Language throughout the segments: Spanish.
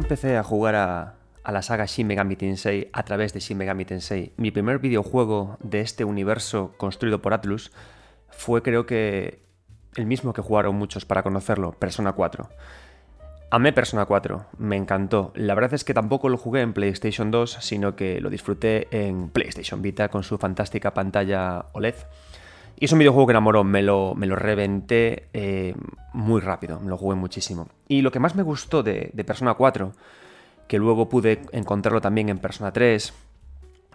empecé a jugar a, la saga Shin Megami Tensei a través de Shin Megami Tensei, mi primer videojuego de este universo construido por Atlus fue creo que el mismo que jugaron muchos para conocerlo, Persona 4. Amé Persona 4, me encantó. La verdad es que tampoco lo jugué en PlayStation 2, sino que lo disfruté en PlayStation Vita con su fantástica pantalla OLED. Y es un videojuego que enamoró, me lo, me lo reventé eh, muy rápido, me lo jugué muchísimo. Y lo que más me gustó de, Persona 4, que luego pude encontrarlo también en Persona 3,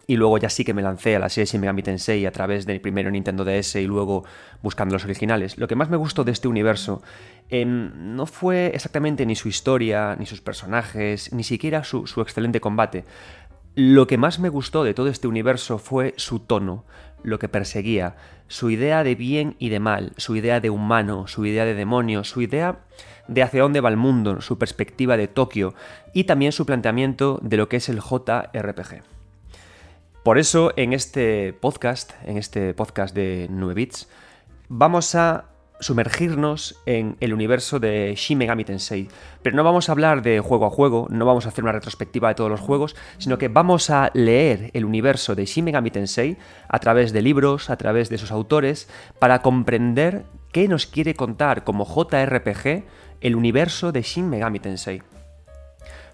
y luego ya sí que me lancé a la serie Shin Megami Tensei a través del primero Nintendo DS y luego buscando los originales. Lo que más me gustó de este universo em, no fue exactamente ni su historia, ni sus personajes, ni siquiera su, su excelente combate. Lo que más me gustó de todo este universo fue su tono, lo que perseguía, su idea de bien y de mal, su idea de humano, su idea de demonio, su idea de hacia dónde va el mundo, su perspectiva de Tokio y también su planteamiento de lo que es el JRPG. Por eso en este podcast, en este podcast de 9 bits, vamos a sumergirnos en el universo de Shin Megami Tensei. Pero no vamos a hablar de juego a juego, no vamos a hacer una retrospectiva de todos los juegos, sino que vamos a leer el universo de Shin Megami Tensei a través de libros, a través de sus autores, para comprender qué nos quiere contar como JRPG el universo de Shin Megami Tensei.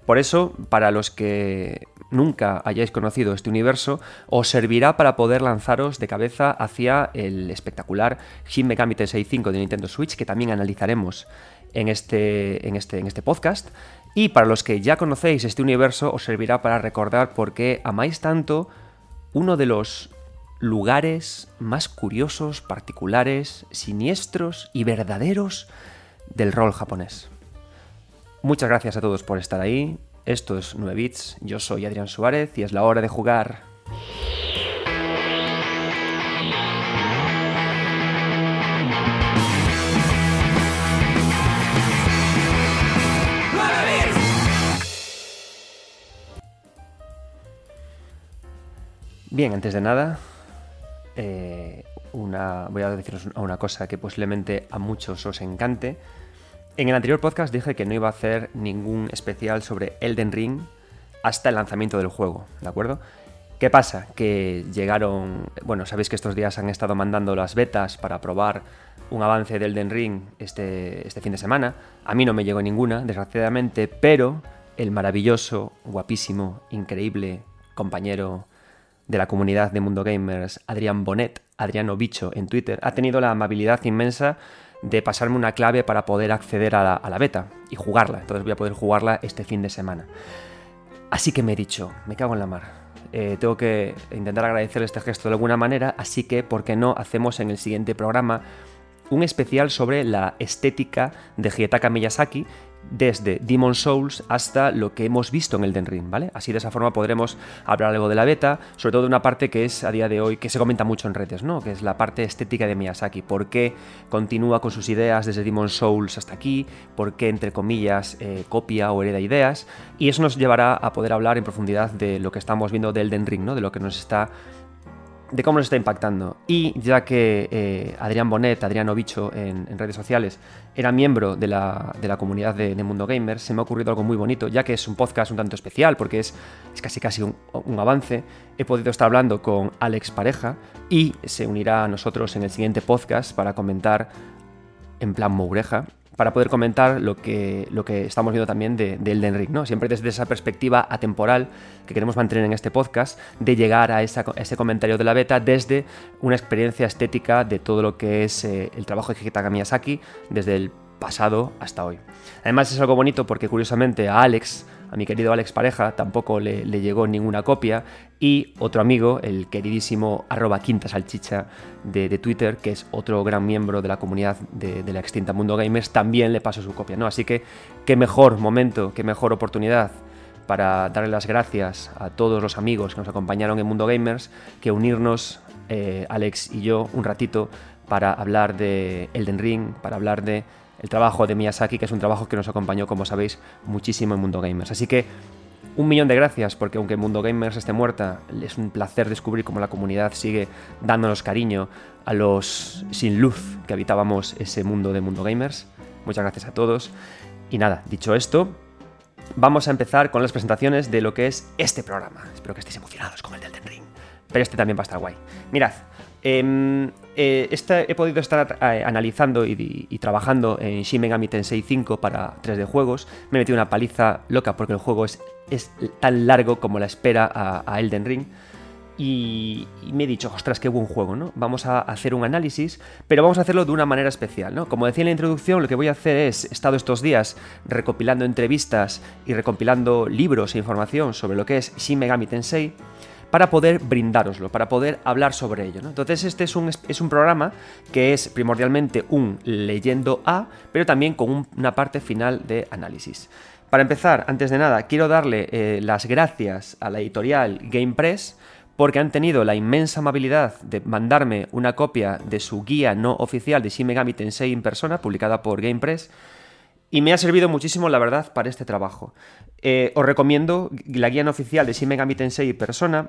Por eso, para los que nunca hayáis conocido este universo, os servirá para poder lanzaros de cabeza hacia el espectacular Shin Megami Tensei 5 de Nintendo Switch, que también analizaremos en este, en este, en este podcast. Y para los que ya conocéis este universo, os servirá para recordar por qué amáis tanto uno de los lugares más curiosos, particulares, siniestros y verdaderos del rol japonés. Muchas gracias a todos por estar ahí. Esto es 9 bits, yo soy Adrián Suárez y es la hora de jugar. Bien, antes de nada, eh, voy a deciros una cosa que posiblemente a muchos os encante. En el anterior podcast dije que no iba a hacer ningún especial sobre Elden Ring hasta el lanzamiento del juego, ¿de acuerdo? ¿Qué pasa? Que llegaron, bueno, sabéis que estos días han estado mandando las betas para probar un avance de Elden Ring este, este fin de semana. A mí no me llegó ninguna, desgraciadamente, pero el maravilloso, guapísimo, increíble compañero de la comunidad de Mundo Gamers, Adrián Bonet, Adriano Bicho en Twitter, ha tenido la amabilidad inmensa de pasarme una clave para poder acceder a la, beta y jugarla. Entonces voy a poder jugarla este fin de semana. Así que me he dicho, me cago en la mar. Eh, tengo que intentar agradecer este gesto de alguna manera, así que, ¿por qué no hacemos en el siguiente programa un especial sobre la estética de Hietaka Miyazaki desde Demon Souls hasta lo que hemos visto en Elden Ring, ¿vale? Así de esa forma podremos hablar algo de la beta, sobre todo de una parte que es a día de hoy, que se comenta mucho en redes, ¿no? Que es la parte estética de Miyazaki. ¿Por qué continúa con sus ideas desde Demon Souls hasta aquí? ¿Por qué, entre comillas, eh, copia o hereda ideas? Y eso nos llevará a poder hablar en profundidad de lo que estamos viendo de Elden Ring, ¿no? De lo que nos está de cómo nos está impactando. Y ya que eh, Adrián Bonet, Adrián Obicho en, redes sociales, era miembro de la, comunidad de, Mundo Gamer, se me ha ocurrido algo muy bonito, ya que es un podcast un tanto especial, porque es, es casi casi un, un, avance. He podido estar hablando con Alex Pareja y se unirá a nosotros en el siguiente podcast para comentar en plan moureja para poder comentar lo que, lo que estamos viendo también de, Elden Ring, ¿no? Siempre desde esa perspectiva atemporal que queremos mantener en este podcast, de llegar a, ese comentario de la beta desde una experiencia estética de todo lo que es eh, el trabajo de Hidetaka Miyazaki desde el pasado hasta hoy. Además es algo bonito porque curiosamente a Alex a mi querido Alex Pareja tampoco le, llegó ninguna copia. Y otro amigo, el queridísimo arroba quinta salchicha de, Twitter, que es otro gran miembro de la comunidad de, la extinta Mundo Gamers, también le pasó su copia. ¿no? Así que qué mejor momento, qué mejor oportunidad para darle las gracias a todos los amigos que nos acompañaron en Mundo Gamers que unirnos, eh, Alex y yo, un ratito para hablar de Elden Ring, para hablar de el trabajo de Miyazaki, que es un trabajo que nos acompañó, como sabéis, muchísimo en Mundo Gamers. Así que un millón de gracias, porque aunque Mundo Gamers esté muerta, es un placer descubrir cómo la comunidad sigue dándonos cariño a los sin luz que habitábamos ese mundo de Mundo Gamers. Muchas gracias a todos. Y nada, dicho esto, vamos a empezar con las presentaciones de lo que es este programa. Espero que estéis emocionados con el del Ring. Pero este también va a estar guay. Mirad, em, eh, he podido estar eh, analizando y, trabajando en Shin Megami Tensei 5 para 3D juegos. Me he metido una paliza loca porque el juego es, tan largo como la espera a Elden Ring y, me he dicho, ostras, qué buen juego, ¿no? Vamos a hacer un análisis, pero vamos a hacerlo de una manera especial, ¿no? Como decía en la introducción, lo que voy a hacer es, he estado estos días recopilando entrevistas y recopilando libros e información sobre lo que es Shin Megami Tensei, para poder brindároslo, para poder hablar sobre ello. Entonces este es un, es un, programa que es primordialmente un leyendo A, pero también con una parte final de análisis. Para empezar, antes de nada, quiero darle eh, las gracias a la editorial GamePress porque han tenido la inmensa amabilidad de mandarme una copia de su guía no oficial de Shin Megami Tensei en persona, publicada por GamePress, y me ha servido muchísimo, la verdad, para este trabajo. Eh, os recomiendo la guía no oficial de Shin Megami persona.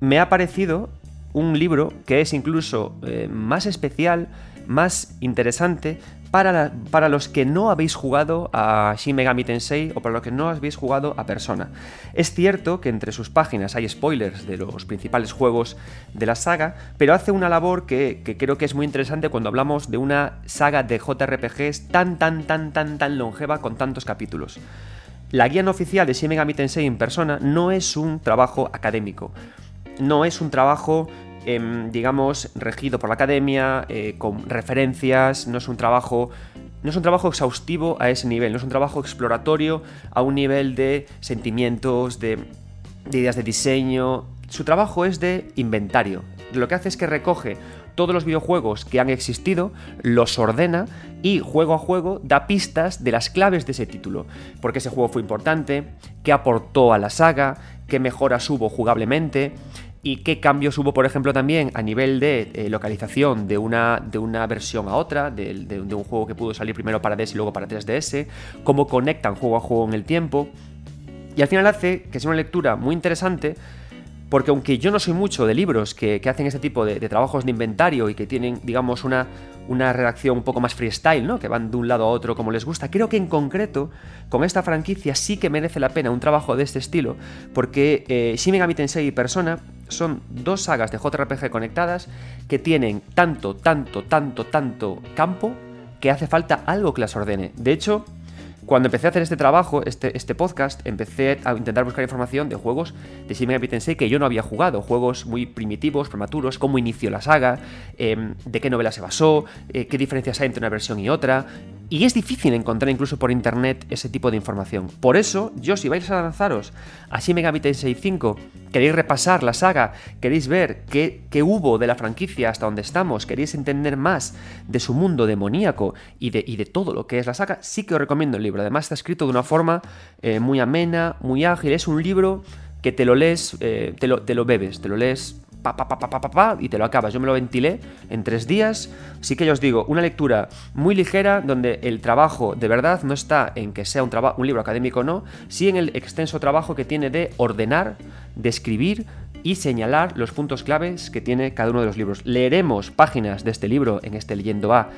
Me ha parecido un libro que es incluso eh, más especial, más interesante, para, los que no habéis jugado a Shin Megami Tensei o para los que no habéis jugado a Persona. Es cierto que entre sus páginas hay spoilers de los principales juegos de la saga, pero hace una labor que, creo que es muy interesante cuando hablamos de una saga de JRPGs tan, tan, tan, tan, tan longeva con tantos capítulos. La guía no oficial de Shin Megami Tensei en Persona no es un trabajo académico, no es un trabajo Em, digamos, regido por la academia, eh, con referencias, no es un trabajo. No es un trabajo exhaustivo a ese nivel, no es un trabajo exploratorio a un nivel de sentimientos, de, ideas de diseño. Su trabajo es de inventario. Lo que hace es que recoge todos los videojuegos que han existido, los ordena y juego a juego da pistas de las claves de ese título. Porque ese juego fue importante, qué aportó a la saga, qué mejoras hubo jugablemente, y qué cambios hubo, por ejemplo, también a nivel de eh, localización de una, de una versión a otra, de, un juego que pudo salir primero para DS y luego para 3DS, cómo conectan juego a juego en el tiempo. Y al final hace que sea una lectura muy interesante, porque aunque yo no soy mucho de libros que, hacen este tipo de, trabajos de inventario y que tienen, digamos, una, una redacción un poco más freestyle, ¿no? Que van de un lado a otro como les gusta. Creo que en concreto, con esta franquicia sí que merece la pena un trabajo de este estilo, porque eh, Shin Megami Tensei y Persona son dos sagas de JRPG conectadas que tienen tanto, tanto, tanto, tanto campo que hace falta algo que las ordene. De hecho, cuando empecé a hacer este trabajo, este, este podcast, empecé a intentar buscar información de juegos de Shin Megami que yo no había jugado, juegos muy primitivos, prematuros, cómo inició la saga, em, de qué novela se basó, eh, qué diferencias hay entre una versión y otra, y es difícil encontrar incluso por internet ese tipo de información. Por eso, yo si vais a lanzaros a Shin Megami Tensei 5, queréis repasar la saga, queréis ver qué, hubo de la franquicia hasta donde estamos, queréis entender más de su mundo demoníaco y de, de todo lo que es la saga, sí que os recomiendo el libro. Además está escrito de una forma eh, muy amena, muy ágil. Es un libro que te lo lees, eh, te, lo, te lo bebes, te lo lees y te lo acabas. Yo me lo ventilé en tres días. Así que ya os digo, una lectura muy ligera donde el trabajo de verdad no está en que sea un, un libro académico o no, sí en el extenso trabajo que tiene de ordenar, de escribir y señalar los puntos claves que tiene cada uno de los libros. Leeremos páginas de este libro en este Leyendo A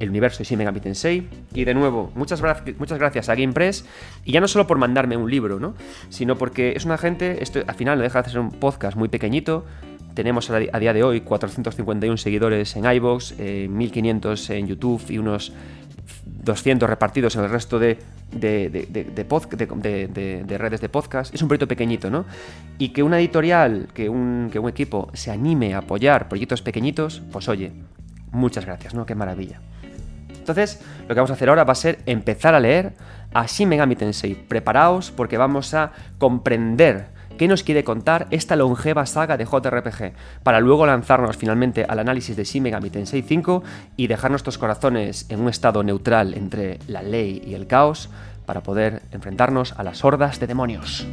el universo de Shin Megami Tensei. Y de nuevo, muchas, muchas gracias a GamePress. Y ya no solo por mandarme un libro, ¿no? Sino porque es una gente, esto al final no deja de ser un podcast muy pequeñito, tenemos a día de hoy 451 seguidores en iVoox, 1500 en YouTube y unos 200 repartidos en el resto de, de, de, redes de podcast. Es un proyecto pequeñito, ¿no? Y que una editorial, que un, que un equipo se anime a apoyar proyectos pequeñitos, pues oye, muchas gracias, ¿no? Qué maravilla. Entonces, lo que vamos a hacer ahora va a ser empezar a leer a Shin Megami Tensei. Preparaos porque vamos a comprender qué nos quiere contar esta longeva saga de JRPG, para luego lanzarnos finalmente al análisis de Shin Megami Tensei 5 y dejar nuestros corazones en un estado neutral entre la ley y el caos para poder enfrentarnos a las hordas de demonios.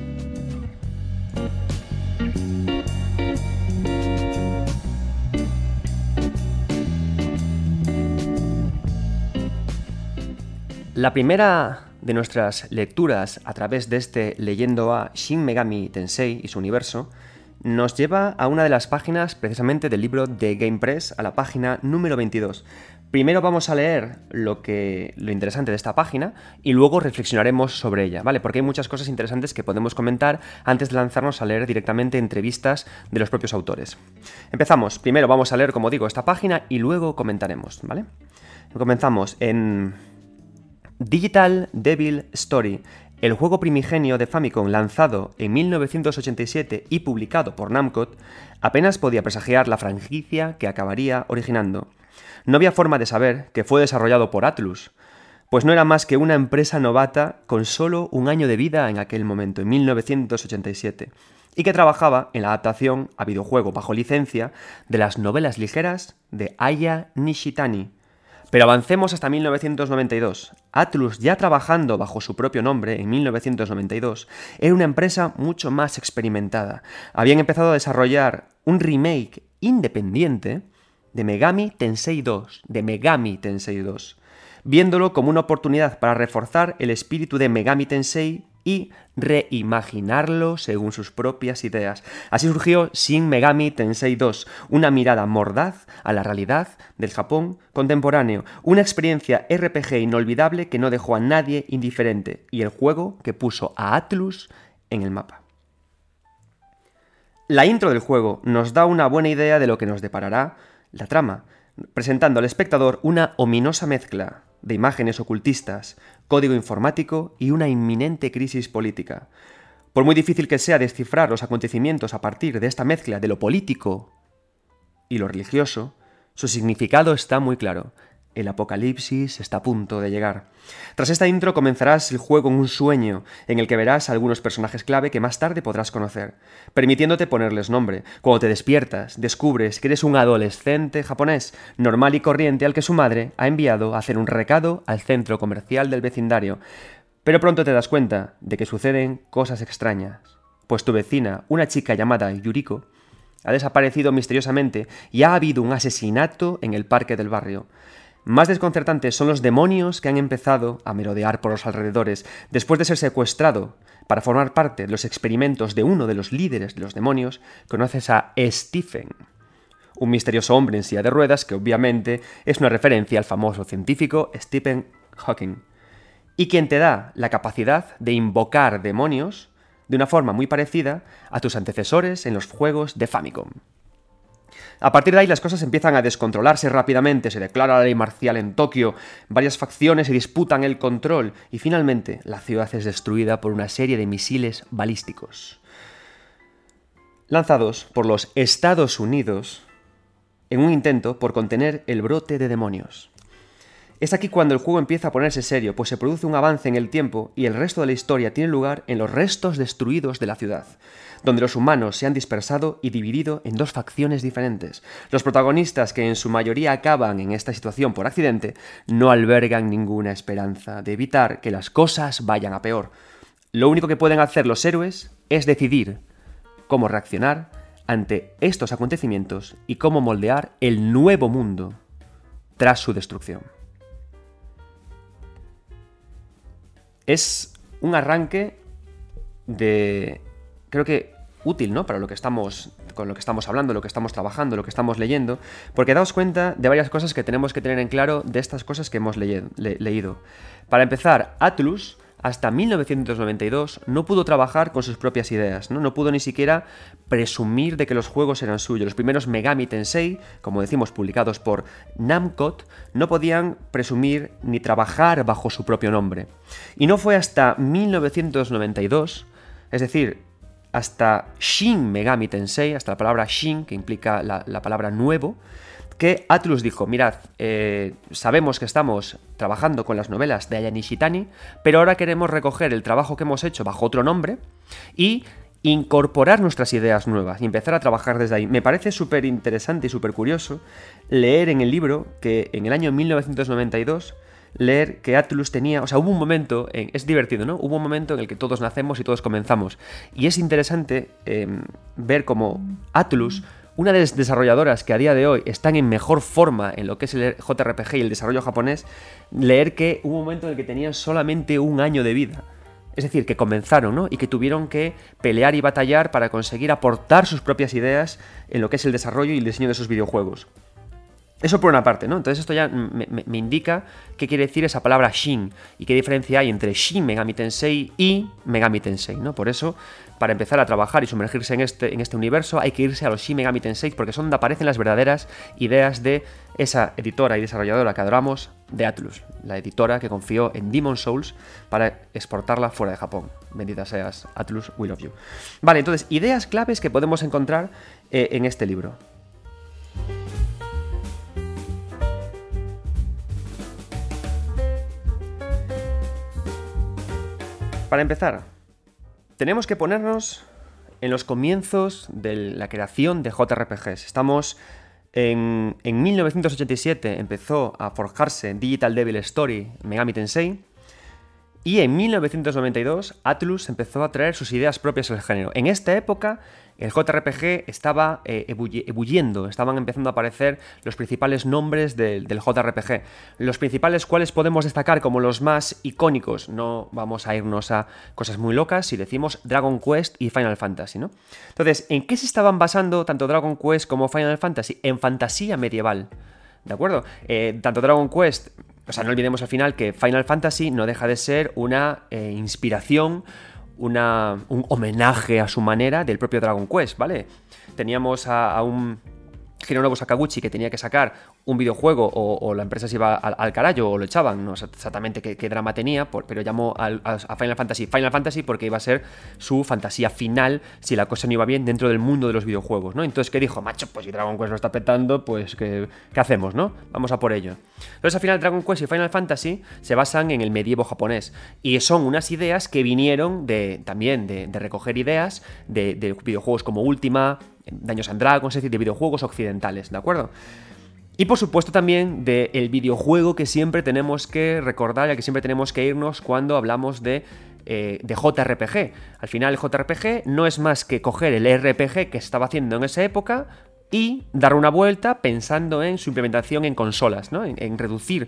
La primera de nuestras lecturas a través de este leyendo a Shin Megami Tensei y su universo nos lleva a una de las páginas precisamente del libro de Game Press, a la página número 22. Primero vamos a leer lo, que, lo interesante de esta página y luego reflexionaremos sobre ella, ¿vale? Porque hay muchas cosas interesantes que podemos comentar antes de lanzarnos a leer directamente entrevistas de los propios autores. Empezamos. Primero vamos a leer, como digo, esta página y luego comentaremos, ¿vale? Comenzamos en Digital Devil Story, el juego primigenio de Famicom lanzado en 1987 y publicado por Namco, apenas podía presagiar la franquicia que acabaría originando. No había forma de saber que fue desarrollado por Atlus, pues no era más que una empresa novata con solo un año de vida en aquel momento, en 1987, y que trabajaba en la adaptación a videojuego bajo licencia de las novelas ligeras de Aya Nishitani, pero avancemos hasta 1992. Atlus, ya trabajando bajo su propio nombre en 1992, era una empresa mucho más experimentada. Habían empezado a desarrollar un remake independiente de Megami Tensei 2, de Megami Tensei 2, viéndolo como una oportunidad para reforzar el espíritu de Megami Tensei y reimaginarlo según sus propias ideas. Así surgió Shin Megami Tensei 2, una mirada mordaz a la realidad del Japón contemporáneo, una experiencia RPG inolvidable que no dejó a nadie indiferente y el juego que puso a Atlus en el mapa. La intro del juego nos da una buena idea de lo que nos deparará la trama, presentando al espectador una ominosa mezcla de imágenes ocultistas, código informático y una inminente crisis política. Por muy difícil que sea descifrar los acontecimientos a partir de esta mezcla de lo político y lo religioso, su significado está muy claro. El apocalipsis está a punto de llegar. Tras esta intro comenzarás el juego en un sueño, en el que verás algunos personajes clave que más tarde podrás conocer, permitiéndote ponerles nombre. Cuando te despiertas, descubres que eres un adolescente japonés, normal y corriente al que su madre ha enviado a hacer un recado al centro comercial del vecindario. Pero pronto te das cuenta de que suceden cosas extrañas, pues tu vecina, una chica llamada Yuriko, ha desaparecido misteriosamente y ha habido un asesinato en el parque del barrio. Más desconcertantes son los demonios que han empezado a merodear por los alrededores después de ser secuestrado para formar parte de los experimentos de uno de los líderes de los demonios. Conoces a Stephen, un misterioso hombre en silla de ruedas que obviamente es una referencia al famoso científico Stephen Hawking, y quien te da la capacidad de invocar demonios de una forma muy parecida a tus antecesores en los juegos de Famicom. A partir de ahí las cosas empiezan a descontrolarse rápidamente, se declara la ley marcial en Tokio, varias facciones se disputan el control y finalmente la ciudad es destruida por una serie de misiles balísticos. Lanzados por los Estados Unidos en un intento por contener el brote de demonios. Es aquí cuando el juego empieza a ponerse serio, pues se produce un avance en el tiempo y el resto de la historia tiene lugar en los restos destruidos de la ciudad donde los humanos se han dispersado y dividido en dos facciones diferentes. Los protagonistas, que en su mayoría acaban en esta situación por accidente, no albergan ninguna esperanza de evitar que las cosas vayan a peor. Lo único que pueden hacer los héroes es decidir cómo reaccionar ante estos acontecimientos y cómo moldear el nuevo mundo tras su destrucción. Es un arranque de creo que útil, ¿no? Para lo que estamos, con lo que estamos hablando, lo que estamos trabajando, lo que estamos leyendo, porque daos cuenta de varias cosas que tenemos que tener en claro de estas cosas que hemos leído. Para empezar, Atlus hasta 1992 no pudo trabajar con sus propias ideas, ¿no? no pudo ni siquiera presumir de que los juegos eran suyos. Los primeros Megami Tensei, como decimos, publicados por Namco, no podían presumir ni trabajar bajo su propio nombre. Y no fue hasta 1992, es decir, hasta Shin Megami Tensei, hasta la palabra Shin, que implica la, palabra nuevo, que Atlus dijo, mirad, eh, sabemos que estamos trabajando con las novelas de Aya Nishitani, pero ahora queremos recoger el trabajo que hemos hecho bajo otro nombre y incorporar nuestras ideas nuevas y empezar a trabajar desde ahí. Me parece súper interesante y súper curioso leer en el libro que en el año 1992 leer que Atlus tenía, o sea, hubo un momento, en, es divertido, ¿no? Hubo un momento en el que todos nacemos y todos comenzamos. Y es interesante em, ver cómo Atlus, una de las desarrolladoras que a día de hoy están en mejor forma en lo que es el JRPG y el desarrollo japonés, leer que hubo un momento en el que tenían solamente un año de vida. Es decir, que comenzaron, ¿no? Y que tuvieron que pelear y batallar para conseguir aportar sus propias ideas en lo que es el desarrollo y el diseño de sus videojuegos. Eso por una parte, ¿no? Entonces esto ya me, indica qué quiere decir esa palabra Shin y qué diferencia hay entre Shin Megami Tensei y Megami Tensei, ¿no? Por eso, para empezar a trabajar y sumergirse en este, este universo, hay que irse a los Shin Megami Tensei porque son donde aparecen las verdaderas ideas de esa editora y desarrolladora que adoramos, de Atlus, la editora que confió en Demon Souls para exportarla fuera de Japón. Bendita seas, Atlus, we love you. Vale, entonces, ideas claves que podemos encontrar eh, en este libro. Para empezar, tenemos que ponernos en los comienzos de la creación de JRPGs. Estamos en, 1987, empezó a forjarse Digital Devil Story Megami Tensei. Y en 1992, Atlus empezó a traer sus ideas propias al género. En esta época, el JRPG estaba eh, ebulliendo, estaban empezando a aparecer los principales nombres del, JRPG. Los principales cuales podemos destacar como los más icónicos. No vamos a irnos a cosas muy locas si decimos Dragon Quest y Final Fantasy, ¿no? Entonces, ¿en qué se estaban basando tanto Dragon Quest como Final Fantasy? En fantasía medieval. ¿De acuerdo? Eh, tanto Dragon Quest o sea, no olvidemos al final que Final Fantasy no deja de ser una eh, inspiración una, un homenaje a su manera del propio Dragon Quest, ¿vale? Teníamos a, a un Hironobu Sakaguchi que tenía que sacar un videojuego o, la empresa se iba al, al, o lo echaban, no sé exactamente qué, drama tenía, pero llamó a Final Fantasy Final Fantasy porque iba a ser su fantasía final si la cosa no iba bien dentro del mundo de los videojuegos, ¿no? Entonces, ¿qué dijo? Macho, pues si Dragon Quest lo está petando, pues ¿qué, hacemos, no? Vamos a por ello. Entonces, al final, Dragon Quest y Final Fantasy se basan en el medievo japonés y son unas ideas que vinieron de también de, recoger ideas de, de videojuegos como Ultima, Daños and Dragons, es decir, de videojuegos occidentales, ¿de acuerdo? Y por supuesto también del videojuego que siempre tenemos que recordar, ya que siempre tenemos que irnos cuando hablamos de, eh, de JRPG. Al final el JRPG no es más que coger el RPG que estaba haciendo en esa época y dar una vuelta pensando en su implementación en consolas, ¿no? en, reducir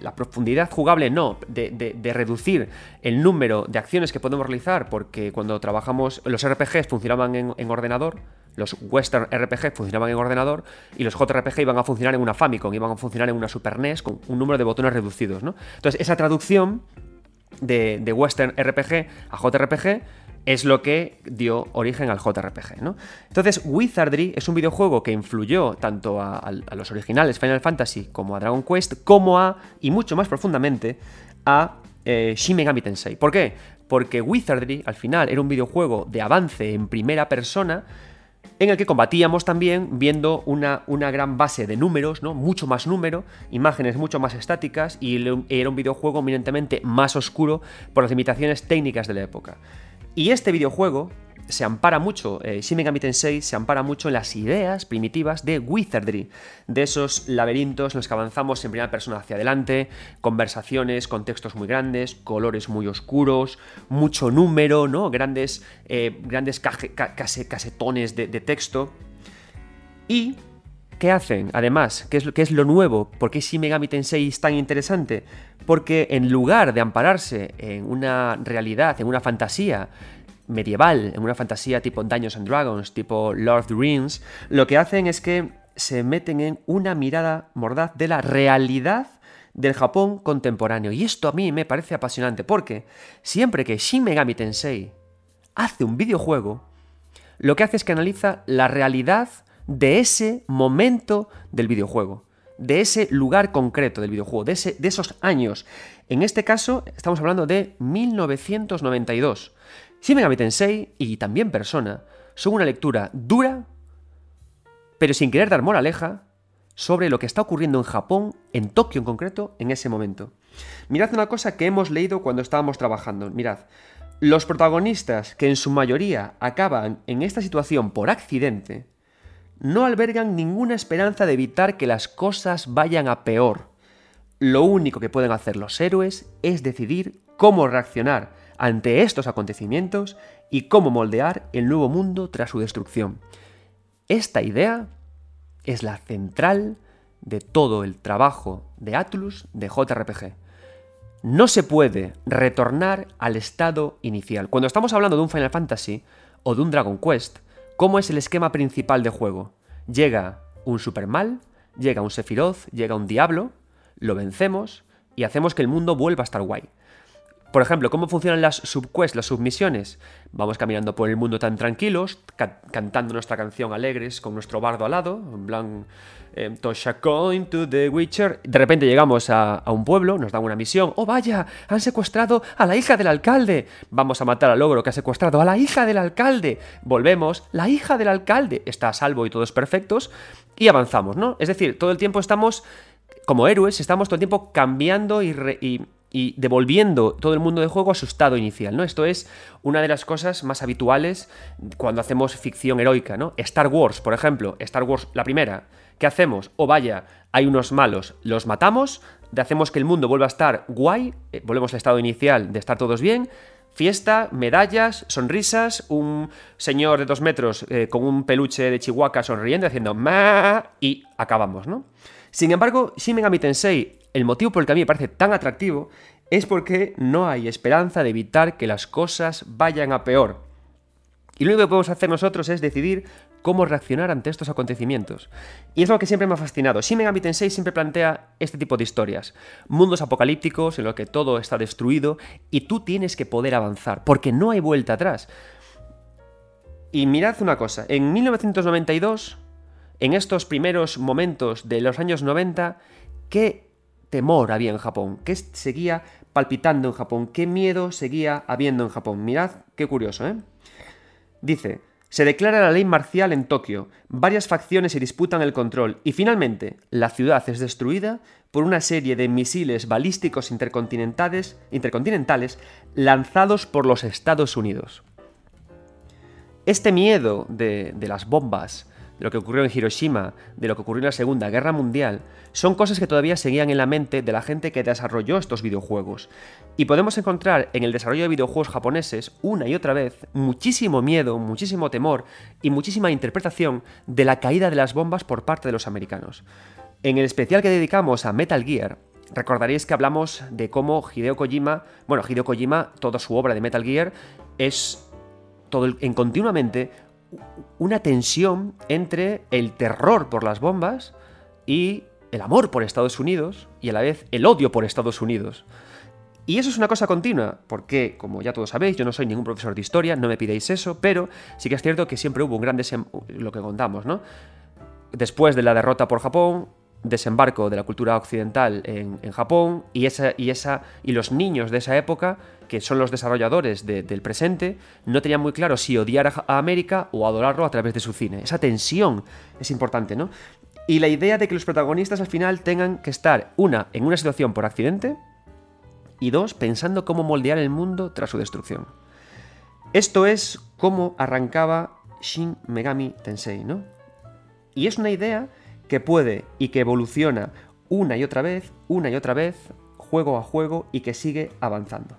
la profundidad jugable, no, de, reducir el número de acciones que podemos realizar, porque cuando trabajamos, los RPGs funcionaban en ordenador, los Western RPG funcionaban en ordenador y los JRPG iban a funcionar en una Famicom, iban a funcionar en una Super NES con un número de botones reducidos. ¿no? Entonces, esa traducción de, Western RPG a JRPG es lo que dio origen al JRPG. ¿no? Entonces, Wizardry es un videojuego que influyó tanto a, los originales Final Fantasy como a Dragon Quest, como a, y mucho más profundamente, a eh, Shin Tensei. ¿Por qué? Porque Wizardry al final era un videojuego de avance en primera persona en el que combatíamos también viendo una, una, gran base de números, ¿no? Mucho más número, imágenes mucho más estáticas y era un videojuego eminentemente más oscuro por las limitaciones técnicas de la época. Y este videojuego se ampara mucho, eh, Shin Megami Tensei se ampara mucho en las ideas primitivas de Wizardry, de esos laberintos en los que avanzamos en primera persona hacia adelante, conversaciones, contextos muy grandes, colores muy oscuros, mucho número, ¿no? Grandes, eh, grandes casetones de, texto. Y ¿Qué hacen? Además, ¿qué es, ¿qué es, lo nuevo? ¿Por qué Shin Megami Tensei es tan interesante? Porque en lugar de ampararse en una realidad, en una fantasía medieval, en una fantasía tipo Dungeons and Dragons, tipo Lord of the Rings, lo que hacen es que se meten en una mirada mordaz de la realidad del Japón contemporáneo. Y esto a mí me parece apasionante, porque siempre que Shin Megami Tensei hace un videojuego, lo que hace es que analiza la realidad de ese momento del videojuego, de ese lugar concreto del videojuego, de, esos años. En este caso, estamos hablando de 1992. Shin Megami Tensei y también Persona son una lectura dura, pero sin querer dar moraleja, sobre lo que está ocurriendo en Japón, en Tokio en concreto, en ese momento. Mirad una cosa que hemos leído cuando estábamos trabajando. Mirad, los protagonistas que en su mayoría acaban en esta situación por accidente, no albergan ninguna esperanza de evitar que las cosas vayan a peor. Lo único que pueden hacer los héroes es decidir cómo reaccionar ante estos acontecimientos y cómo moldear el nuevo mundo tras su destrucción. Esta idea es la central de todo el trabajo de Atlus de JRPG. No se puede retornar al estado inicial. Cuando estamos hablando de un Final Fantasy o de un Dragon Quest, ¿cómo es el esquema principal de juego? Llega un supermal, llega un Sephiroth, llega un diablo, lo vencemos y hacemos que el mundo vuelva a estar guay. Por ejemplo, ¿cómo funcionan las subquests, las submisiones? Vamos caminando por el mundo tan tranquilos, cantando nuestra canción alegres con nuestro bardo al lado, en plan eh, Tosha Coin to the Witcher. De repente llegamos a, a, un pueblo, nos dan una misión. ¡Oh, vaya! Han secuestrado a la hija del alcalde. Vamos a matar al ogro que ha secuestrado a la hija del alcalde. Volvemos, la hija del alcalde está a salvo y todos perfectos. Y avanzamos, ¿no? Es decir, todo el tiempo estamos como héroes, estamos todo el tiempo cambiando y, y y devolviendo todo el mundo de juego a su estado inicial, ¿no? Esto es una de las cosas más habituales cuando hacemos ficción heroica, ¿no? Star Wars, por ejemplo, Star Wars, la primera, ¿qué hacemos? O vaya, hay unos malos, los matamos, hacemos que el mundo vuelva a estar guay, eh, volvemos al estado inicial de estar todos bien, fiesta, medallas, sonrisas, un señor de dos metros eh, con un peluche de Chihuahua sonriendo, haciendo ma y acabamos, ¿no? Sin embargo, Shin Megami Tensei el motivo por el que a mí me parece tan atractivo es porque no hay esperanza de evitar que las cosas vayan a peor. Y lo único que podemos hacer nosotros es decidir cómo reaccionar ante estos acontecimientos. Y es lo que siempre me ha fascinado. Shin Megami Tensei siempre plantea este tipo de historias. Mundos apocalípticos en los que todo está destruido y tú tienes que poder avanzar, porque no hay vuelta atrás. Y mirad una cosa, en 1992, en estos primeros momentos de los años 90, ¿qué temor había en Japón, qué seguía palpitando en Japón, qué miedo seguía habiendo en Japón. Mirad qué curioso, ¿eh? Dice, se declara la ley marcial en Tokio, varias facciones se disputan el control y finalmente la ciudad es destruida por una serie de misiles balísticos intercontinentales, lanzados por los Estados Unidos. Este miedo de las bombas, de lo que ocurrió en Hiroshima, de lo que ocurrió en la Segunda Guerra Mundial, son cosas que todavía seguían en la mente de la gente que desarrolló estos videojuegos. Y podemos encontrar en el desarrollo de videojuegos japoneses una y otra vez muchísimo miedo, muchísimo temor y muchísima interpretación de la caída de las bombas por parte de los americanos. En el especial que dedicamos a Metal Gear, recordaréis que hablamos de cómo Hideo Kojima, bueno, Hideo Kojima, toda su obra de Metal Gear es todo en continuamente una tensión entre el terror por las bombas y el amor por Estados Unidos y a la vez el odio por Estados Unidos. Y eso es una cosa continua, porque, como ya todos sabéis, yo no soy ningún profesor de historia, no me pidéis eso, pero sí que es cierto que siempre hubo un gran lo que contamos, ¿no? Después de la derrota por Japón, desembarco de la cultura occidental en, Japón y, esa, y, esa, y los niños de esa época, que son los desarrolladores del presente, no tenían muy claro si odiar a, América o adorarlo a través de su cine. Esa tensión es importante, ¿no? Y la idea de que los protagonistas al final tengan que estar, una, en una situación por accidente, y dos, pensando cómo moldear el mundo tras su destrucción. Esto es cómo arrancaba Shin Megami Tensei, ¿no? Y es una idea que puede y que evoluciona una y otra vez, una y otra vez, juego a juego y que sigue avanzando.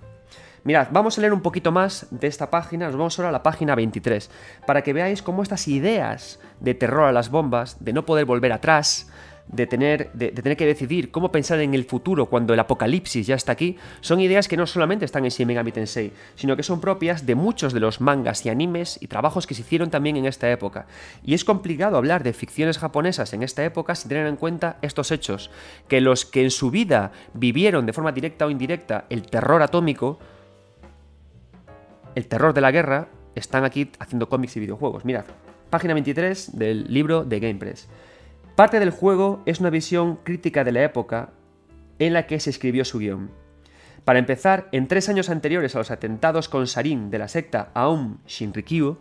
Mirad, vamos a leer un poquito más de esta página, nos vamos ahora a la página 23, para que veáis cómo estas ideas de terror a las bombas, de no poder volver atrás, de tener, que decidir cómo pensar en el futuro cuando el apocalipsis ya está aquí, son ideas que no solamente están en Shin Megami Tensei, sino que son propias de muchos de los mangas y animes y trabajos que se hicieron también en esta época. Y es complicado hablar de ficciones japonesas en esta época sin tener en cuenta estos hechos, que los que en su vida vivieron de forma directa o indirecta el terror atómico, el terror de la guerra, están aquí haciendo cómics y videojuegos. Mirad, página 23 del libro de GamePress. Parte del juego es una visión crítica de la época en la que se escribió su guion. Para empezar, en tres años anteriores a los atentados con Sarin de la secta Aum Shinrikyo,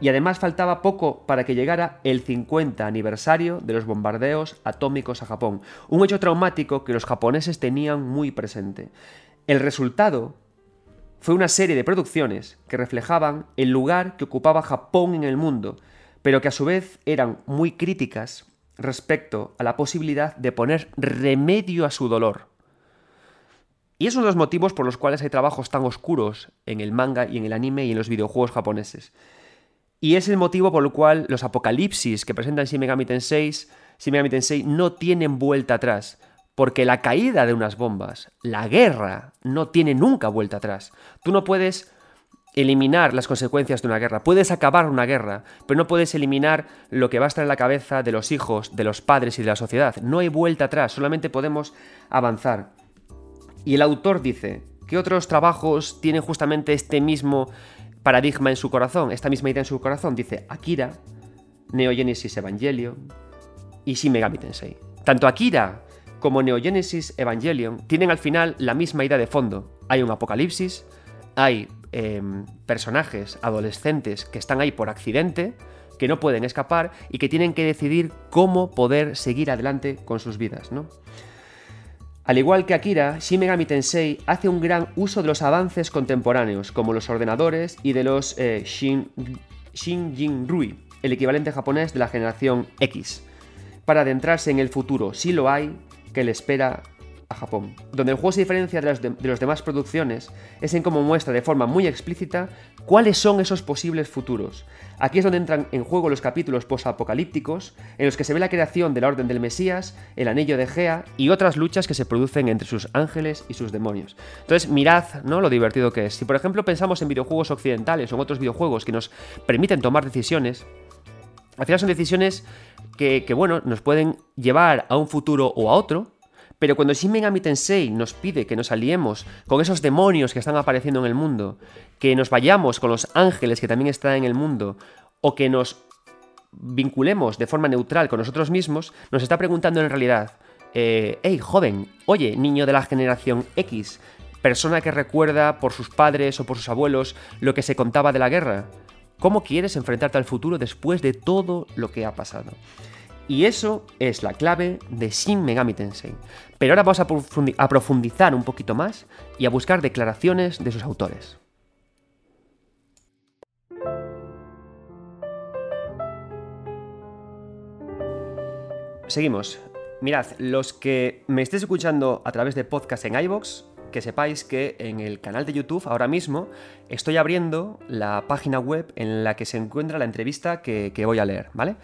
y además faltaba poco para que llegara el 50 aniversario de los bombardeos atómicos a Japón, un hecho traumático que los japoneses tenían muy presente. El resultado fue una serie de producciones que reflejaban el lugar que ocupaba Japón en el mundo, pero que a su vez eran muy críticas respecto a la posibilidad de poner remedio a su dolor. Y es uno de los motivos por los cuales hay trabajos tan oscuros en el manga y en el anime y en los videojuegos japoneses. Y es el motivo por el cual los apocalipsis que presentan Shin Megami Tensei, Shin Megami Tensei no tienen vuelta atrás. Porque la caída de unas bombas, la guerra, no tiene nunca vuelta atrás. Tú no puedes eliminar las consecuencias de una guerra, puedes acabar una guerra, pero no puedes eliminar lo que va a estar en la cabeza de los hijos, de los padres y de la sociedad. No hay vuelta atrás, solamente podemos avanzar. Y el autor dice, ¿qué otros trabajos tienen justamente este mismo paradigma en su corazón, esta misma idea en su corazón? Dice Akira, Neogenesis Evangelion y Shin Megami Tensei. Tanto Akira como Neogenesis Evangelion tienen al final la misma idea de fondo. Hay un apocalipsis, hay Em, personajes adolescentes que están ahí por accidente, que no pueden escapar y que tienen que decidir cómo poder seguir adelante con sus vidas, ¿no? Al igual que Akira, Shin Megami Tensei hace un gran uso de los avances contemporáneos, como los ordenadores y de los eh, Shin, el equivalente japonés de la generación X, para adentrarse en el futuro, si lo hay, que le espera a Japón. Donde el juego se diferencia de las de, demás producciones es en cómo muestra de forma muy explícita cuáles son esos posibles futuros. Aquí es donde entran en juego los capítulos post-apocalípticos, en los que se ve la creación de la Orden del Mesías, el Anillo de Gea y otras luchas que se producen entre sus ángeles y sus demonios. Entonces, mirad ¿no? lo divertido que es. Si por ejemplo pensamos en videojuegos occidentales o en otros videojuegos que nos permiten tomar decisiones, al final son decisiones que, bueno, nos pueden llevar a un futuro o a otro, pero cuando Shin Megami Tensei nos pide que nos aliemos con esos demonios que están apareciendo en el mundo, que nos vayamos con los ángeles que también están en el mundo, o que nos vinculemos de forma neutral con nosotros mismos, nos está preguntando en realidad, eh, hey joven, oye, niño de la generación X, persona que recuerda por sus padres o por sus abuelos lo que se contaba de la guerra, ¿cómo quieres enfrentarte al futuro después de todo lo que ha pasado? Y eso es la clave de Shin Megami Tensei. Pero ahora vamos a profundizar un poquito más y a buscar declaraciones de sus autores. Seguimos. Mirad, los que me estéis escuchando a través de podcast en iBox, que sepáis que en el canal de YouTube ahora mismo estoy abriendo la página web en la que se encuentra la entrevista que, voy a leer, ¿vale?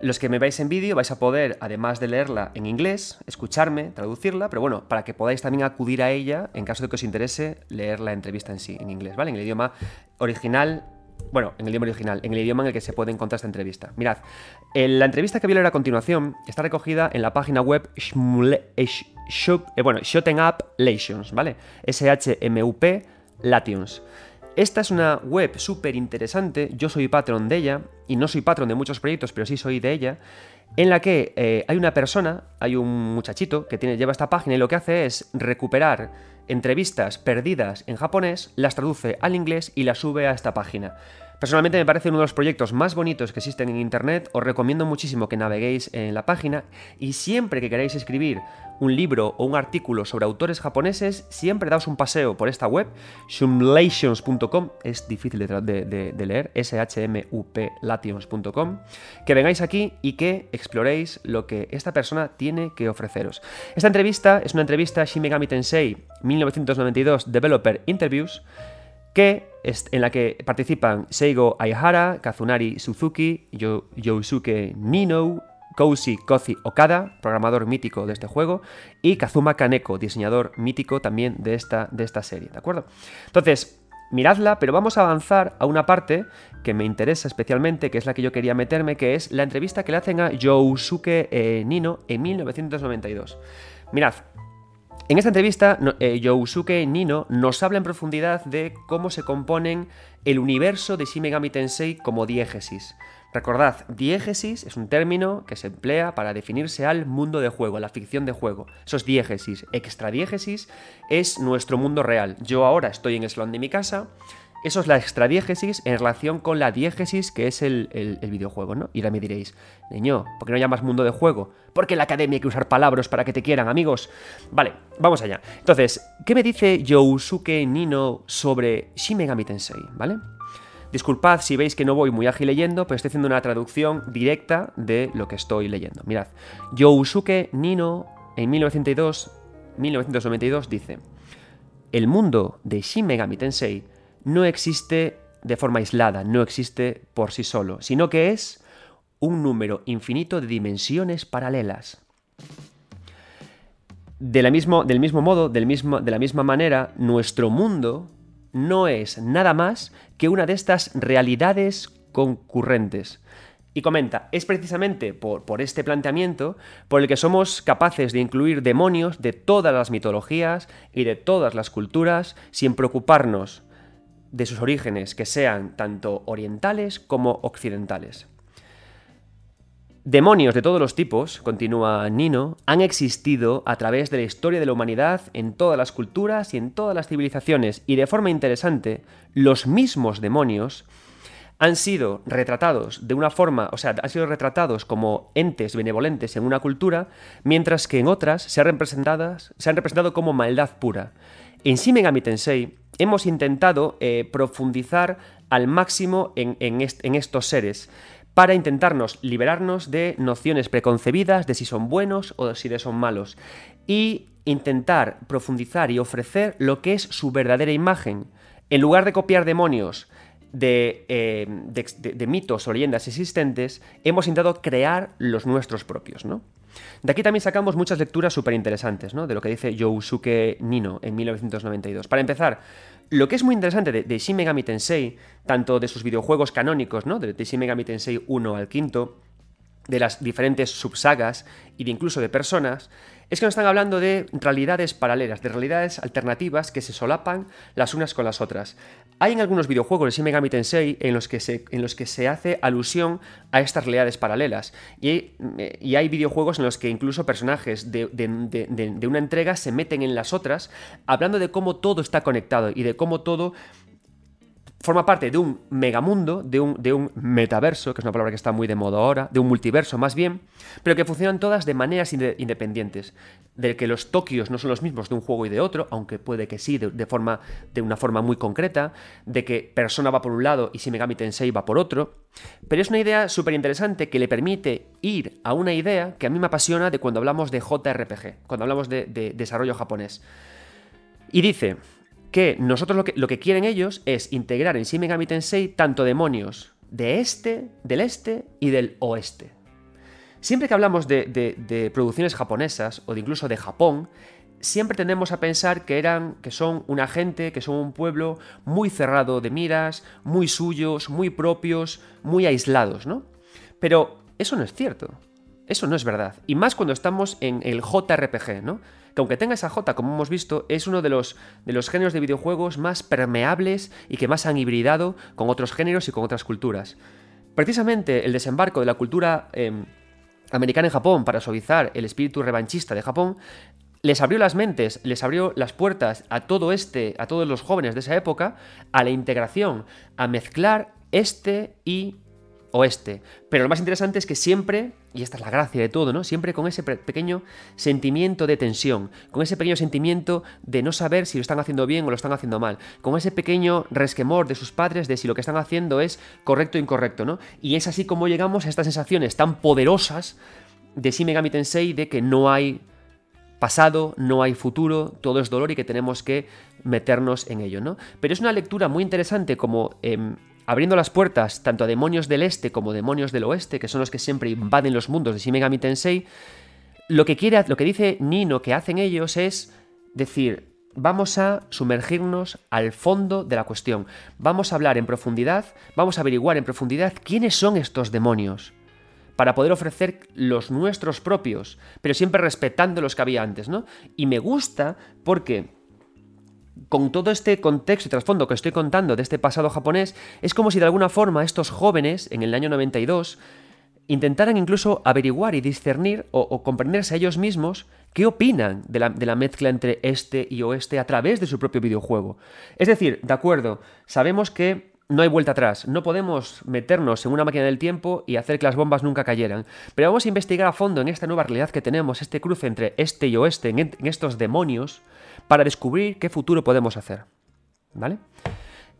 Los que me veis en vídeo vais a poder, además de leerla en inglés, escucharme, traducirla, pero bueno, para que podáis también acudir a ella en caso de que os interese leer la entrevista en sí, en inglés, ¿vale? En el idioma original bueno, en el idioma original, en el idioma en el que se puede encontrar esta entrevista. Mirad, la entrevista que voy a leer a continuación está recogida en la página web eh, bueno, Up Lations, ¿vale? S-H-M-U-P Lations. Esta es una web súper interesante, yo soy patrón de ella, y no soy patrón de muchos proyectos, pero sí soy de ella, en la que eh, hay una persona, hay un muchachito que tiene, lleva esta página y lo que hace es recuperar entrevistas perdidas en japonés, las traduce al inglés y las sube a esta página. Personalmente me parece uno de los proyectos más bonitos que existen en Internet, os recomiendo muchísimo que naveguéis en la página y siempre que queráis escribir un libro o un artículo sobre autores japoneses, siempre daos un paseo por esta web, shumlations.com, es difícil de, leer, s-h-m-u-p lations.com, que vengáis aquí y que exploréis lo que esta persona tiene que ofreceros. Esta entrevista es una entrevista Shin Megami Tensei 1992 Developer Interviews, que en la que participan Seigo Aihara, Kazunari Suzuki, Yo, Yosuke Nino, Kousi Kozi Okada, programador mítico de este juego, y Kazuma Kaneko, diseñador mítico también de esta, de esta serie, ¿de acuerdo? Entonces, miradla, pero vamos a avanzar a una parte que me interesa especialmente, que es la que yo quería meterme, que es la entrevista que le hacen a Yousuke eh, Nino en 1992. Mirad, en esta entrevista, eh, Yousuke Nino nos habla en profundidad de cómo se componen el universo de Shin Megami Tensei como diégesis. Recordad, diégesis es un término que se emplea para definirse al mundo de juego, a la ficción de juego. Eso es diégesis. Extradiégesis es nuestro mundo real. Yo ahora estoy en el salón de mi casa, eso es la extradiégesis en relación con la diégesis que es el, videojuego, ¿no? Y ahora me diréis, niño, ¿por qué no llamas mundo de juego? Porque en la academia hay que usar palabras para que te quieran, amigos. Vale, vamos allá. Entonces, ¿qué me dice Yousuke Nino sobre Shin Megami Tensei? ¿Vale? Disculpad si veis que no voy muy ágil leyendo, pero estoy haciendo una traducción directa de lo que estoy leyendo. Mirad, Yousuke Nino en 1902, 1992 dice: El mundo de Shin Megami Tensei no existe de forma aislada, no existe por sí solo, sino que es un número infinito de dimensiones paralelas. De la mismo, del mismo modo, del mismo, de la misma manera, nuestro mundo no es nada más que una de estas realidades concurrentes. Y comenta, es precisamente por, por, este planteamiento por el que somos capaces de incluir demonios de todas las mitologías y de todas las culturas sin preocuparnos de sus orígenes, que sean tanto orientales como occidentales. Demonios de todos los tipos, continúa Nino, han existido a través de la historia de la humanidad en todas las culturas y en todas las civilizaciones, y de forma interesante, los mismos demonios han sido retratados de una forma, o sea, han sido retratados como entes benevolentes en una cultura, mientras que en otras se han, representado como maldad pura. En Shin Megami Tensei hemos intentado eh, profundizar al máximo en, estos seres para intentarnos liberarnos de nociones preconcebidas de si son buenos o de si son malos y intentar profundizar y ofrecer lo que es su verdadera imagen. En lugar de copiar demonios eh, de, mitos o leyendas existentes, hemos intentado crear los nuestros propios, ¿no? De aquí también sacamos muchas lecturas súper interesantes, ¿no? De lo que dice Yousuke Nino en 1992. Para empezar, lo que es muy interesante de, de Shin Megami Tensei, tanto de sus videojuegos canónicos, ¿no? De, de Shin Megami Tensei 1 al 5, de las diferentes subsagas y de incluso de personas, es que nos están hablando de realidades paralelas, de realidades alternativas que se solapan las unas con las otras. Hay en algunos videojuegos de Shin Megami Tensei en los que se, en los que se hace alusión a estas realidades paralelas. Y hay, y hay videojuegos en los que incluso personajes de, de una entrega se meten en las otras, hablando de cómo todo está conectado y de cómo todo forma parte de un megamundo, de un, metaverso, que es una palabra que está muy de moda ahora, de un multiverso más bien, pero que funcionan todas de maneras independientes. De que los Tokios no son los mismos de un juego y de otro, aunque puede que sí, de, forma, de una forma muy concreta, de que Persona va por un lado y Shin Megami Tensei va por otro. Pero es una idea súper interesante que le permite ir a una idea que a mí me apasiona de cuando hablamos de JRPG, cuando hablamos de, de desarrollo japonés. Y dice, que nosotros lo que, lo que quieren ellos es integrar en Shin Megami Tensei tanto demonios de este, del este y del oeste. Siempre que hablamos de, producciones japonesas o de incluso de Japón, siempre tendemos a pensar que eran que son una gente, que son un pueblo muy cerrado de miras, muy suyos, muy propios, muy aislados, ¿no? Pero eso no es cierto. Eso no es verdad. Y más cuando estamos en el JRPG, ¿no? Que aunque tenga esa J, como hemos visto, es uno de los, de los géneros de videojuegos más permeables y que más han hibridado con otros géneros y con otras culturas. Precisamente el desembarco de la cultura em, americana en Japón para suavizar el espíritu revanchista de Japón les abrió las mentes, les abrió las puertas a todo este, a todos los jóvenes de esa época, a la integración, a mezclar este y oeste. Pero lo más interesante es que siempre, y esta es la gracia de todo, ¿no? Siempre con ese pequeño sentimiento de tensión, con ese pequeño sentimiento de no saber si lo están haciendo bien o lo están haciendo mal, con ese pequeño resquemor de sus padres de si lo que están haciendo es correcto o incorrecto, ¿no? Y es así como llegamos a estas sensaciones tan poderosas de Shin Megami Tensei de que no hay pasado, no hay futuro, todo es dolor y que tenemos que meternos en ello, ¿no? Pero es una lectura muy interesante como em, abriendo las puertas tanto a demonios del este como demonios del oeste, que son los que siempre invaden los mundos de Shin Megami Tensei, lo que, quiere, lo que dice Nino que hacen ellos es decir, vamos a sumergirnos al fondo de la cuestión, vamos a hablar en profundidad, vamos a averiguar en profundidad quiénes son estos demonios para poder ofrecer los nuestros propios, pero siempre respetando los que había antes, ¿no? Y me gusta porque con todo este contexto y trasfondo que estoy contando de este pasado japonés, es como si de alguna forma estos jóvenes, en el año 92, intentaran incluso averiguar y discernir o, comprenderse a ellos mismos qué opinan de la, de la, mezcla entre este y oeste a través de su propio videojuego. Es decir, de acuerdo, sabemos que no hay vuelta atrás, no podemos meternos en una máquina del tiempo y hacer que las bombas nunca cayeran, pero vamos a investigar a fondo en esta nueva realidad que tenemos, este cruce entre este y oeste, en estos demonios, para descubrir qué futuro podemos hacer. ¿Vale?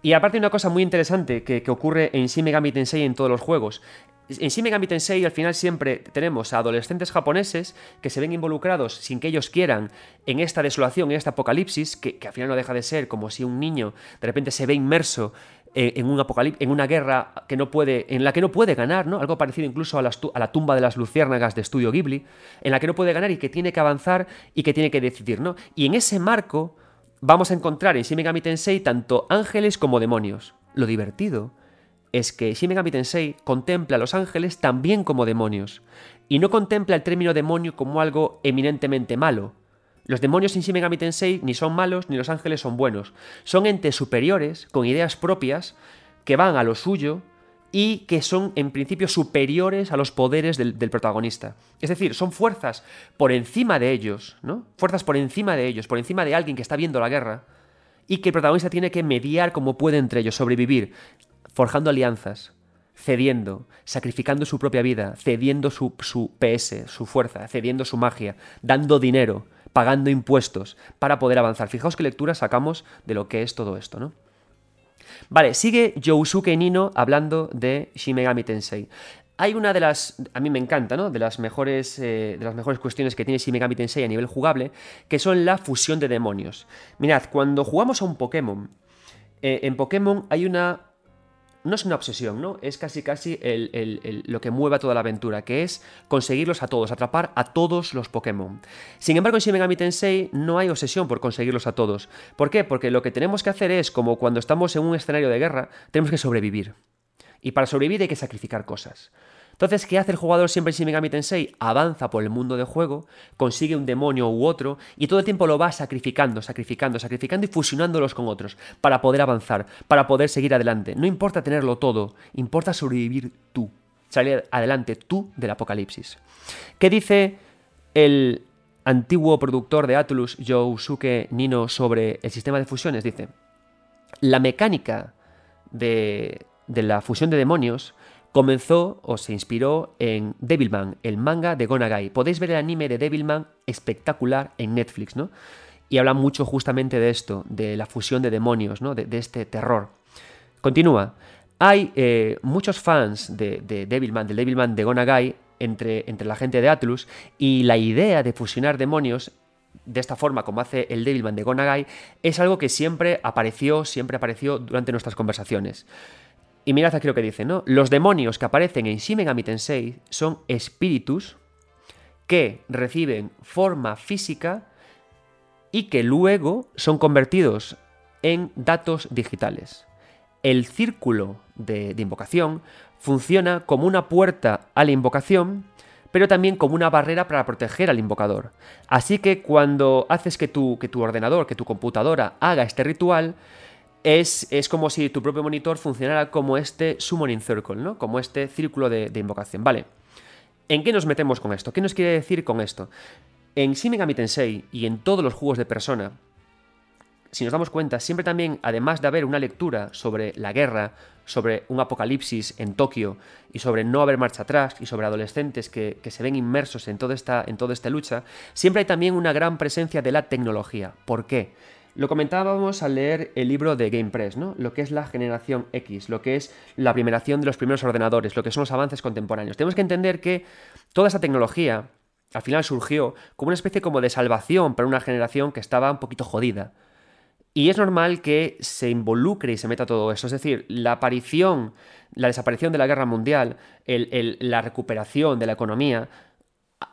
Y aparte una cosa muy interesante que, ocurre en Shin Megami Tensei en todos los juegos. En Shin Megami Tensei al final siempre tenemos a adolescentes japoneses que se ven involucrados sin que ellos quieran en esta desolación, en este apocalipsis, que, que al final no deja de ser como si un niño de repente se ve inmerso en un en una guerra que no puede, en la que no puede ganar, ¿no? Algo parecido incluso a, a, la tumba de las luciérnagas de Estudio Ghibli, en la que no puede ganar y que tiene que avanzar y que tiene que decidir, ¿no? Y en ese marco vamos a encontrar en Shin Megami Tensei tanto ángeles como demonios. Lo divertido es que Shin Megami Tensei contempla a los ángeles también como demonios, y no contempla el término demonio como algo eminentemente malo. Los demonios en Shin Megami Tensei ni son malos ni los ángeles son buenos. Son entes superiores, con ideas propias, que van a lo suyo y que son en principio superiores a los poderes del, protagonista. Es decir, son fuerzas por encima de ellos, ¿no? Fuerzas por encima de ellos, por encima de alguien que está viendo la guerra y que el protagonista tiene que mediar como puede entre ellos, sobrevivir, forjando alianzas, cediendo, sacrificando su propia vida, cediendo su, su PS, su fuerza, cediendo su magia, dando dinero, pagando impuestos para poder avanzar. Fijaos qué lectura sacamos de lo que es todo esto, ¿no? Vale, sigue Yousuke Nino hablando de Shin Megami Tensei. Hay una de las, a mí me encanta, ¿no? De las mejores, eh, de las mejores cuestiones que tiene Shin Megami Tensei a nivel jugable, que son la fusión de demonios. Mirad, cuando jugamos a un Pokémon, eh, en Pokémon hay una no es una obsesión, ¿no? Es casi casi lo que mueva toda la aventura, que es conseguirlos a todos, atrapar a todos los Pokémon. Sin embargo, en Shin Megami Tensei no hay obsesión por conseguirlos a todos. ¿Por qué? Porque lo que tenemos que hacer es, como cuando estamos en un escenario de guerra, tenemos que sobrevivir. Y para sobrevivir hay que sacrificar cosas. Entonces, ¿qué hace el jugador siempre en Shin Megami Tensei? Avanza por el mundo de juego, consigue un demonio u otro y todo el tiempo lo va sacrificando, sacrificando, sacrificando y fusionándolos con otros para poder avanzar, para poder seguir adelante. No importa tenerlo todo, importa sobrevivir tú, salir adelante tú del apocalipsis. ¿Qué dice el antiguo productor de Atlus, Yousuke Nino, sobre el sistema de fusiones? Dice, la mecánica de, de la fusión de demonios comenzó o se inspiró en Devilman, el manga de Gonagai. Podéis ver el anime de Devilman espectacular en Netflix, ¿no? Y habla mucho justamente de esto, de la fusión de demonios, ¿no? De, este terror. Continúa. Hay eh, muchos fans de, de, Devilman, del Devilman de Gonagai, entre, entre la gente de Atlus, y la idea de fusionar demonios de esta forma, como hace el Devilman de Gonagai, es algo que siempre apareció, siempre apareció durante nuestras conversaciones. Y mirad aquí lo que dice, ¿no? Los demonios que aparecen en Shin Megami Tensei son espíritus que reciben forma física y que luego son convertidos en datos digitales. El círculo de, de, invocación funciona como una puerta a la invocación, pero también como una barrera para proteger al invocador. Así que cuando haces que tu, que tu ordenador, que tu computadora haga este ritual, es, como si tu propio monitor funcionara como este summoning circle, ¿no? Como este círculo de, invocación. Vale. ¿En qué nos metemos con esto? ¿Qué nos quiere decir con esto? En Shin Megami Tensei y en todos los juegos de persona, si nos damos cuenta, siempre también, además de haber una lectura sobre la guerra, sobre un apocalipsis en Tokio y sobre no haber marcha atrás y sobre adolescentes que, que, se ven inmersos en toda, esta, en toda esta lucha, siempre hay también una gran presencia de la tecnología. ¿Por qué? Lo comentábamos al leer el libro de GamePress, ¿no? Lo que es la generación X, lo que es la primeración de los primeros ordenadores, lo que son los avances contemporáneos. Tenemos que entender que toda esa tecnología al final surgió como una especie como de salvación para una generación que estaba un poquito jodida. Y es normal que se involucre y se meta todo eso. Es decir, la aparición, la desaparición de la guerra mundial, la recuperación de la economía,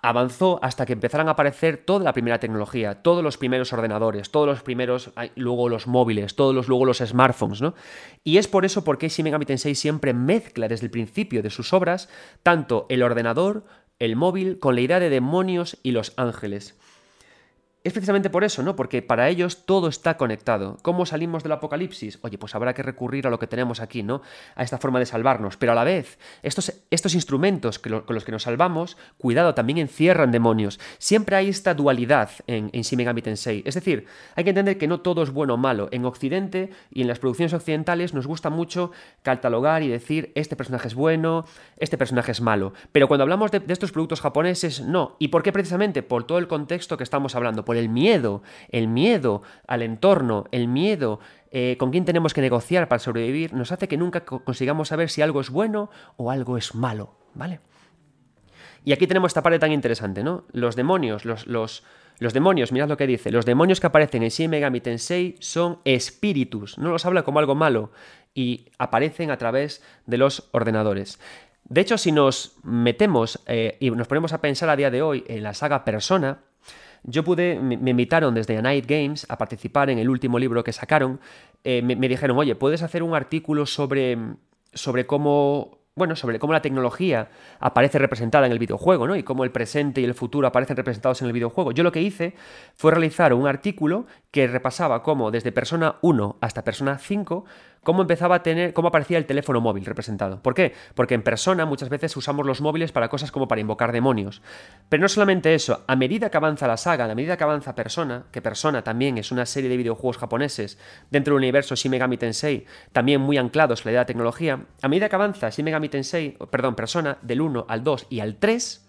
avanzó hasta que empezaran a aparecer toda la primera tecnología, todos los primeros ordenadores, todos los primeros, luego los móviles, todos los, luego los smartphones, ¿no? Y es por eso porque Shin Megami Tensei siempre mezcla desde el principio de sus obras tanto el ordenador, el móvil, con la idea de demonios y los ángeles. Es precisamente por eso, ¿no? Porque para ellos todo está conectado. ¿Cómo salimos del apocalipsis? Oye, pues habrá que recurrir a lo que tenemos aquí, ¿no? A esta forma de salvarnos. Pero a la vez, estos, instrumentos con los que nos salvamos, cuidado, también encierran demonios. Siempre hay esta dualidad en, en Shin Tensei. Es decir, hay que entender que no todo es bueno o malo. En Occidente y en las producciones occidentales nos gusta mucho catalogar y decir este personaje es bueno, este personaje es malo. Pero cuando hablamos de, de estos productos japoneses, no. ¿Y por qué precisamente? Por todo el contexto que estamos hablando por el miedo, el miedo al entorno, el miedo eh, con quién tenemos que negociar para sobrevivir, nos hace que nunca consigamos saber si algo es bueno o algo es malo, ¿vale? Y aquí tenemos esta parte tan interesante, ¿no? Los demonios, los, los, demonios, mirad lo que dice, los demonios que aparecen en Shin Megami Tensei son espíritus, no los habla como algo malo y aparecen a través de los ordenadores. De hecho, si nos metemos eh, y nos ponemos a pensar a día de hoy en la saga Persona, yo pude, me, invitaron desde A Night Games a participar en el último libro que sacaron. Eh, me, me, dijeron, oye, ¿puedes hacer un artículo sobre, sobre cómo bueno, sobre cómo la tecnología aparece representada en el videojuego, ¿no? Y cómo el presente y el futuro aparecen representados en el videojuego. Yo lo que hice fue realizar un artículo que repasaba cómo desde persona 1 hasta persona 5 cómo empezaba a tener, cómo aparecía el teléfono móvil representado. ¿Por qué? Porque en persona muchas veces usamos los móviles para cosas como para invocar demonios. Pero no solamente eso, a medida que avanza la saga, a medida que avanza Persona, que Persona también es una serie de videojuegos japoneses dentro del universo Shin Megami Tensei, también muy anclados en la idea de tecnología, a medida que avanza Shin Megami Tensei, perdón, Persona, del 1 al 2 y al 3,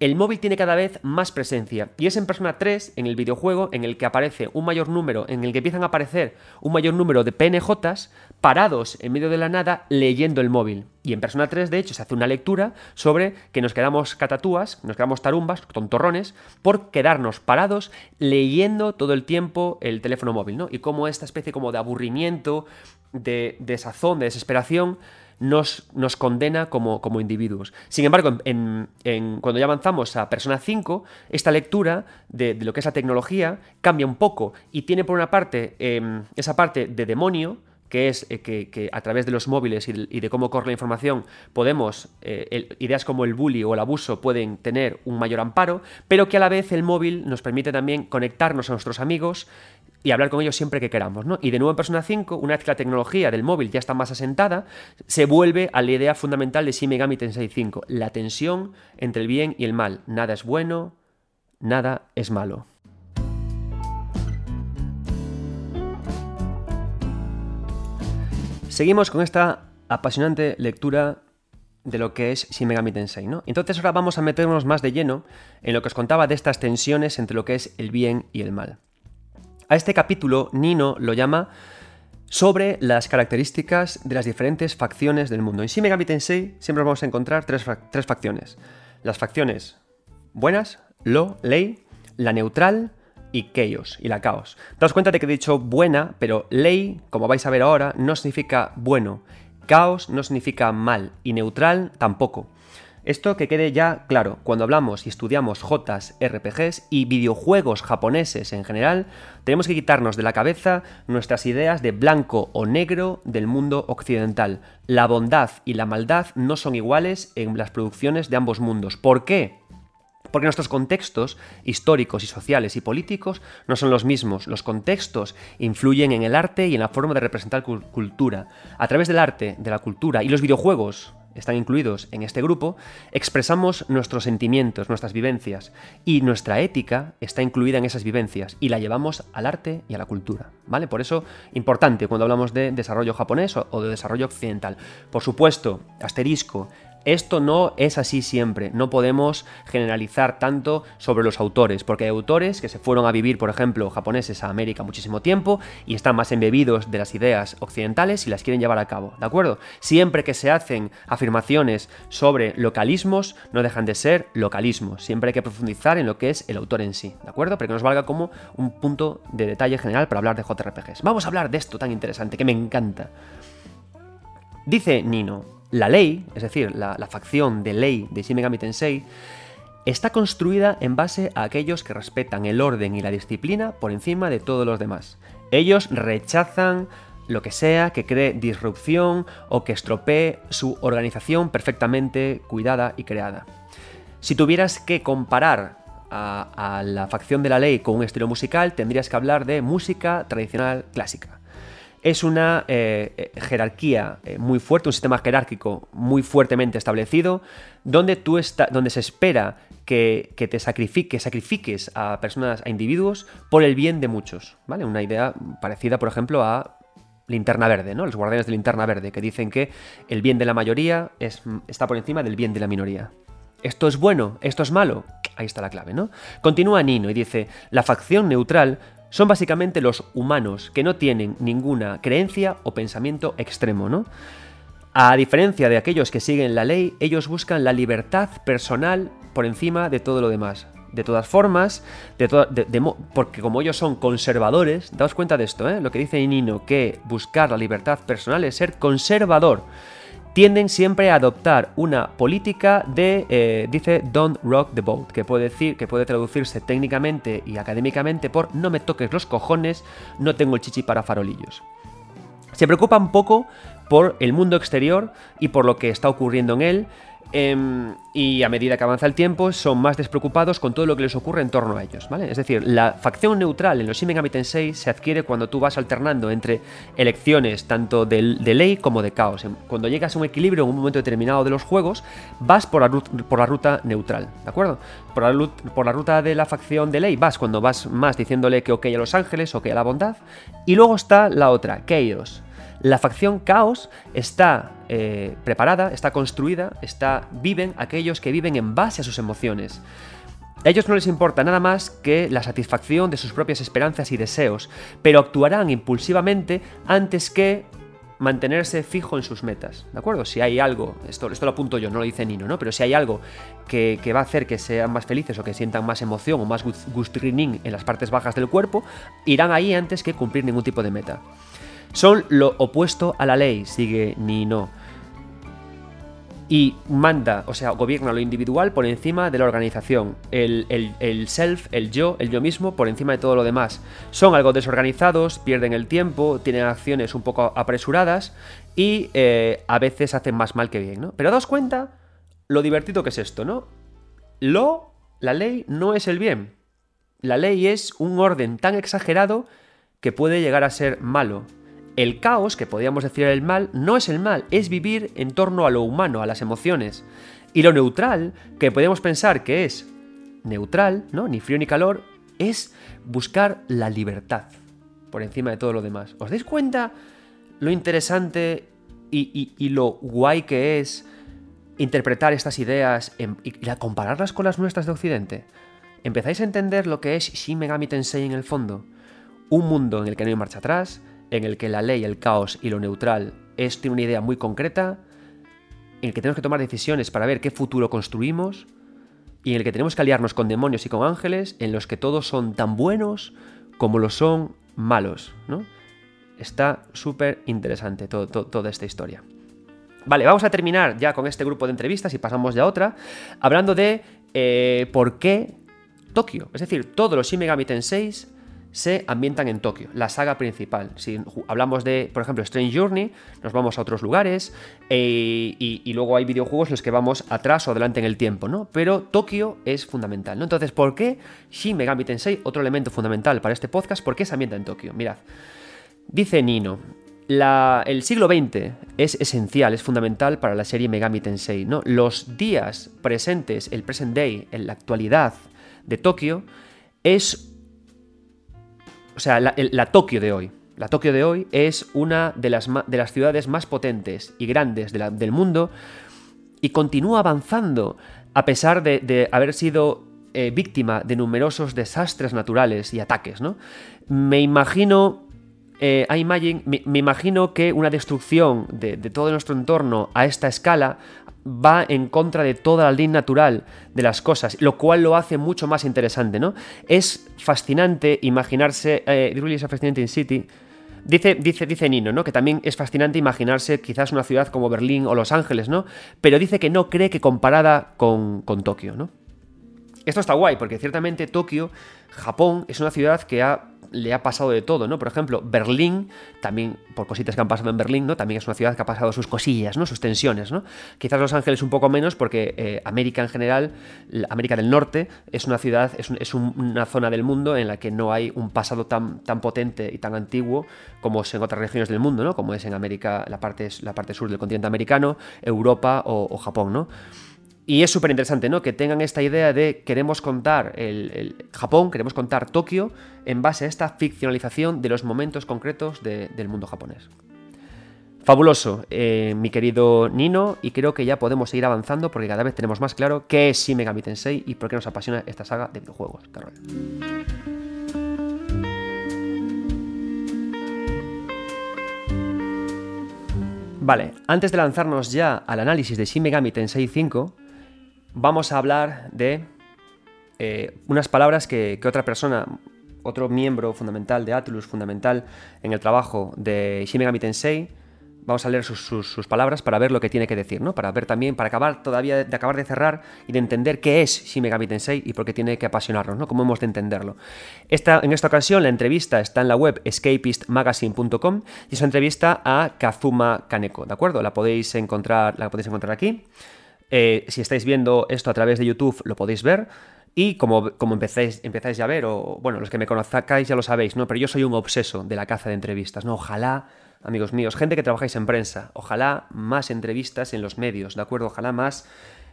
el móvil tiene cada vez más presencia. Y es en Persona 3, en el videojuego, en el que aparece un mayor número, en el que empiezan a aparecer un mayor número de PNJs parados en medio de la nada leyendo el móvil. Y en Persona 3, de hecho, se hace una lectura sobre que nos quedamos catatúas, nos quedamos tarumbas, tontorrones, por quedarnos parados leyendo todo el tiempo el teléfono móvil, ¿no? Y cómo esta especie como de aburrimiento, de desazón, de desesperación, nos, condena como, individuos. Sin embargo, cuando ya avanzamos a Persona 5, esta lectura de, lo que es la tecnología cambia un poco y tiene por una parte em, esa parte de demonio, que es eh, que, a través de los móviles y de, cómo corre la información podemos, eh, ideas como el bully o el abuso pueden tener un mayor amparo, pero que a la vez el móvil nos permite también conectarnos a nuestros amigos y hablar con ellos siempre que queramos. ¿no? Y de nuevo en Persona 5, una vez que la tecnología del móvil ya está más asentada, se vuelve a la idea fundamental de Shin Megami Tensei 5, la tensión entre el bien y el mal. Nada es bueno, nada es malo. Seguimos con esta apasionante lectura de lo que es Shin Megami Tensei, ¿no? Entonces ahora vamos a meternos más de lleno en lo que os contaba de estas tensiones entre lo que es el bien y el mal. A este capítulo Nino lo llama sobre las características de las diferentes facciones del mundo. En Shin Megami Tensei siempre vamos a encontrar tres, facciones. Las facciones buenas, lo, ley, la neutral y chaos, y la caos. Daos cuenta de que he dicho buena, pero ley, como vais a ver ahora, no significa bueno. Caos no significa mal, y neutral tampoco. Esto que quede ya claro, cuando hablamos y estudiamos Jotas, RPGs y videojuegos japoneses en general, tenemos que quitarnos de la cabeza nuestras ideas de blanco o negro del mundo occidental. La bondad y la maldad no son iguales en las producciones de ambos mundos. ¿Por qué? Porque nuestros contextos históricos y sociales y políticos no son los mismos. Los contextos influyen en el arte y en la forma de representar cultura. A través del arte, de la cultura y los videojuegos, están incluidos en este grupo, expresamos nuestros sentimientos, nuestras vivencias, y nuestra ética está incluida en esas vivencias y la llevamos al arte y a la cultura, ¿vale? Por eso, importante cuando hablamos de desarrollo japonés o de desarrollo occidental. Por supuesto, asterisco, esto no es así siempre, no podemos generalizar tanto sobre los autores, porque hay autores que se fueron a vivir, por ejemplo, japoneses a América muchísimo tiempo y están más embebidos de las ideas occidentales y las quieren llevar a cabo, ¿de acuerdo? Siempre que se hacen afirmaciones sobre localismos, no dejan de ser localismos, siempre hay que profundizar en lo que es el autor en sí, ¿de acuerdo? Pero que nos valga como un punto de detalle general para hablar de JRPGs. Vamos a hablar de esto tan interesante que me encanta. Dice Nino, la ley, es decir, la, facción de ley de Shin Megami Tensei, está construida en base a aquellos que respetan el orden y la disciplina por encima de todos los demás. Ellos rechazan lo que sea que cree disrupción o que estropee su organización perfectamente cuidada y creada. Si tuvieras que comparar a, a, la facción de la ley con un estilo musical, tendrías que hablar de música tradicional clásica es una eh, eh, jerarquía eh, muy fuerte, un sistema jerárquico muy fuertemente establecido, donde, tú está, donde se espera que, te sacrifiques, sacrifiques a personas, a individuos, por el bien de muchos. ¿vale? Una idea parecida, por ejemplo, a Linterna Verde, ¿no? Los guardianes de Linterna Verde, que dicen que el bien de la mayoría es, está por encima del bien de la minoría. ¿Esto es bueno? ¿Esto es malo? Ahí está la clave, ¿no? Continúa Nino y dice, la facción neutral son básicamente los humanos que no tienen ninguna creencia o pensamiento extremo, ¿no? A diferencia de aquellos que siguen la ley, ellos buscan la libertad personal por encima de todo lo demás. De todas formas, porque como ellos son conservadores, daos cuenta de esto, ¿eh? lo que dice Nino, que buscar la libertad personal es ser conservador. Tienden siempre a adoptar una política de, eh, dice, don't rock the boat, que puede, decir, que puede traducirse técnicamente y académicamente por no me toques los cojones, no tengo el chichi para farolillos. Se preocupa un poco por el mundo exterior y por lo que está ocurriendo en él, Em, y a medida que avanza el tiempo son más despreocupados con todo lo que les ocurre en torno a ellos, ¿vale? Es decir, la facción neutral en los Shin Megami Tensei se adquiere cuando tú vas alternando entre elecciones tanto de, ley como de caos. Cuando llegas a un equilibrio en un momento determinado de los juegos, vas por la, ruta neutral, ¿de acuerdo? Por la, por la ruta de la facción de ley vas cuando vas más diciéndole que ok a los ángeles, ok a la bondad, y luego está la otra, Chaos la facción Caos está eh, preparada, está construida, está, viven aquellos que viven en base a sus emociones. A ellos no les importa nada más que la satisfacción de sus propias esperanzas y deseos, pero actuarán impulsivamente antes que mantenerse fijo en sus metas, ¿de acuerdo? Si hay algo, esto, lo apunto yo, no lo dice Nino, ¿no? Pero si hay algo que, va a hacer que sean más felices o que sientan más emoción o más gustrining en las partes bajas del cuerpo, irán ahí antes que cumplir ningún tipo de meta. Son lo opuesto a la ley, sigue Nino. Y manda, o sea, gobierna lo individual por encima de la organización. El, self, el yo, el yo mismo, por encima de todo lo demás. Son algo desorganizados, pierden el tiempo, tienen acciones un poco apresuradas y eh, a veces hacen más mal que bien, ¿no? Pero daos cuenta lo divertido que es esto, ¿no? Lo, la ley, no es el bien. La ley es un orden tan exagerado que puede llegar a ser malo. El caos, que podríamos decir el mal, no es el mal, es vivir en torno a lo humano, a las emociones. Y lo neutral, que podemos pensar que es neutral, ¿no? Ni frío ni calor, es buscar la libertad por encima de todo lo demás. ¿Os dais cuenta lo interesante y, lo guay que es interpretar estas ideas y compararlas con las nuestras de Occidente? ¿Empezáis a entender lo que es Shin Megami Tensei en el fondo? Un mundo en el que no hay marcha atrás, en el que la ley, el caos y lo neutral es, tiene una idea muy concreta, en el que tenemos que tomar decisiones para ver qué futuro construimos, y en el que tenemos que aliarnos con demonios y con ángeles, en los que todos son tan buenos como lo son malos, ¿no? Está súper interesante toda esta historia. Vale, vamos a terminar ya con este grupo de entrevistas y pasamos ya a otra, hablando de eh, por qué Tokio. Es decir, todos los Shin Megami Tensei se ambientan en Tokio, la saga principal. Si hablamos de, por ejemplo, Strange Journey, nos vamos a otros lugares eh, y, luego hay videojuegos en los que vamos atrás o adelante en el tiempo, ¿no? Pero Tokio es fundamental, ¿no? Entonces, ¿por qué Shin Megami Tensei, otro elemento fundamental para este podcast, por qué se ambienta en Tokio? Mirad, dice Nino, el siglo XX es esencial, es fundamental para la serie Megami Tensei, ¿no? Los días presentes, el present day, en la actualidad de Tokio, es o sea, la, Tokio de hoy. La Tokio de hoy es una de las, de las ciudades más potentes y grandes del mundo y continúa avanzando a pesar de, haber sido eh, víctima de numerosos desastres naturales y ataques. ¿no? Me imagino eh, me, imagino que una destrucción de, de, todo nuestro entorno a esta escala va en contra de toda la ley natural de las cosas, lo cual lo hace mucho más interesante, ¿no? Es fascinante imaginarse, eh, really is a city, Dice, dice, dice Nino, ¿no? Que también es fascinante imaginarse quizás una ciudad como Berlín o Los Ángeles, ¿no? Pero dice que no cree que comparada con, con Tokio, ¿no? Esto está guay, porque ciertamente Tokio, Japón, es una ciudad que ha le ha pasado de todo, ¿no? Por ejemplo, Berlín, también por cositas que han pasado en Berlín, ¿no? También es una ciudad que ha pasado sus cosillas, ¿no? Sus tensiones, ¿no? Quizás Los Ángeles un poco menos porque eh, América en general, América del Norte, es una ciudad, es, una zona del mundo en la que no hay un pasado tan, tan potente y tan antiguo como es en otras regiones del mundo, ¿no? Como es en América, la parte, la parte sur del continente americano, Europa o Japón, ¿no? Y es súper interesante, ¿no? Que tengan esta idea de queremos contar el, Japón, queremos contar Tokio en base a esta ficcionalización de los momentos concretos del mundo japonés. Fabuloso, eh, mi querido Nino, y creo que ya podemos seguir avanzando porque cada vez tenemos más claro qué es Shin Megami Tensei y por qué nos apasiona esta saga de videojuegos, Carol. Vale, antes de lanzarnos ya al análisis de Shin Megami Tensei 5, vamos a hablar de eh, unas palabras que, otra persona, otro miembro fundamental de Atlus, fundamental en el trabajo de Shin Megami Tensei, vamos a leer sus, palabras para ver lo que tiene que decir, ¿no? Para ver también, para acabar todavía de acabar de cerrar y de entender qué es Shin Megami Tensei y por qué tiene que apasionarnos, ¿no? Cómo hemos de entenderlo. Esta, en esta ocasión la entrevista está en la web escapistmagazine.com y es una entrevista a Kazuma Kaneko, ¿de acuerdo? La podéis encontrar, la podéis encontrar aquí. Eh, si estáis viendo esto a través de YouTube, lo podéis ver. Y como, como empezáis, empezáis ya a ver, o bueno, los que me conozcáis ya lo sabéis, ¿no? Pero yo soy un obseso de la caza de entrevistas, ¿no? Ojalá, amigos míos, gente que trabajáis en prensa, ojalá más entrevistas en los medios, ¿de acuerdo? Ojalá más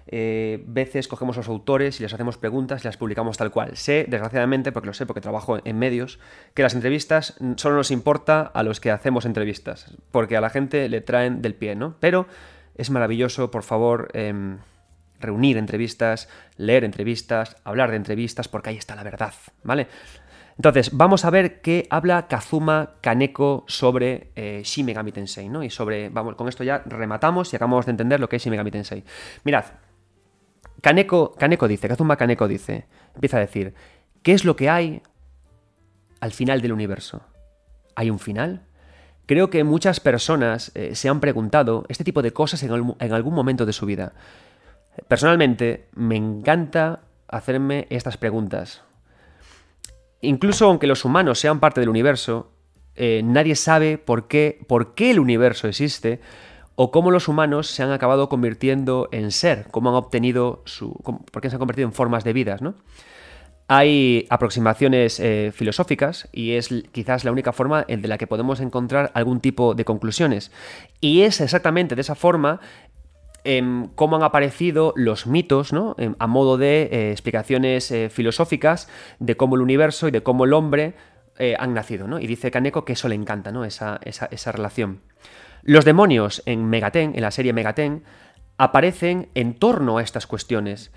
eh, veces cogemos a los autores y les hacemos preguntas y las publicamos tal cual. Sé, desgraciadamente, porque lo sé, porque trabajo en medios, que las entrevistas solo nos importa a los que hacemos entrevistas, porque a la gente le traen del pie, ¿no? Pero es maravilloso, por favor. Em, reunir entrevistas, leer entrevistas, hablar de entrevistas, porque ahí está la verdad, ¿vale? Entonces, vamos a ver qué habla Kazuma Kaneko sobre eh, Shin Tensei, ¿no? Y sobre, vamos, con esto ya rematamos y acabamos de entender lo que es Shin Megami Tensei. Mirad, Kaneko, Kaneko dice, Kazuma Kaneko dice, empieza a decir, ¿qué es lo que hay al final del universo? ¿Hay un final? Creo que muchas personas eh, se han preguntado este tipo de cosas en algún momento de su vida. Personalmente, me encanta hacerme estas preguntas. Incluso aunque los humanos sean parte del universo, eh, nadie sabe por qué, el universo existe o cómo los humanos se han acabado convirtiendo en ser, cómo han obtenido su. por qué se han convertido en formas de vidas, ¿no? Hay aproximaciones eh, filosóficas y es quizás la única forma en la que podemos encontrar algún tipo de conclusiones. Y es exactamente de esa forma cómo han aparecido los mitos, ¿no? a modo de eh, explicaciones eh, filosóficas de cómo el universo y de cómo el hombre han nacido. ¿no? Y dice Kaneko que eso le encanta, ¿no? esa, esa, relación. Los demonios en Megaten, en la serie Megaten, aparecen en torno a estas cuestiones.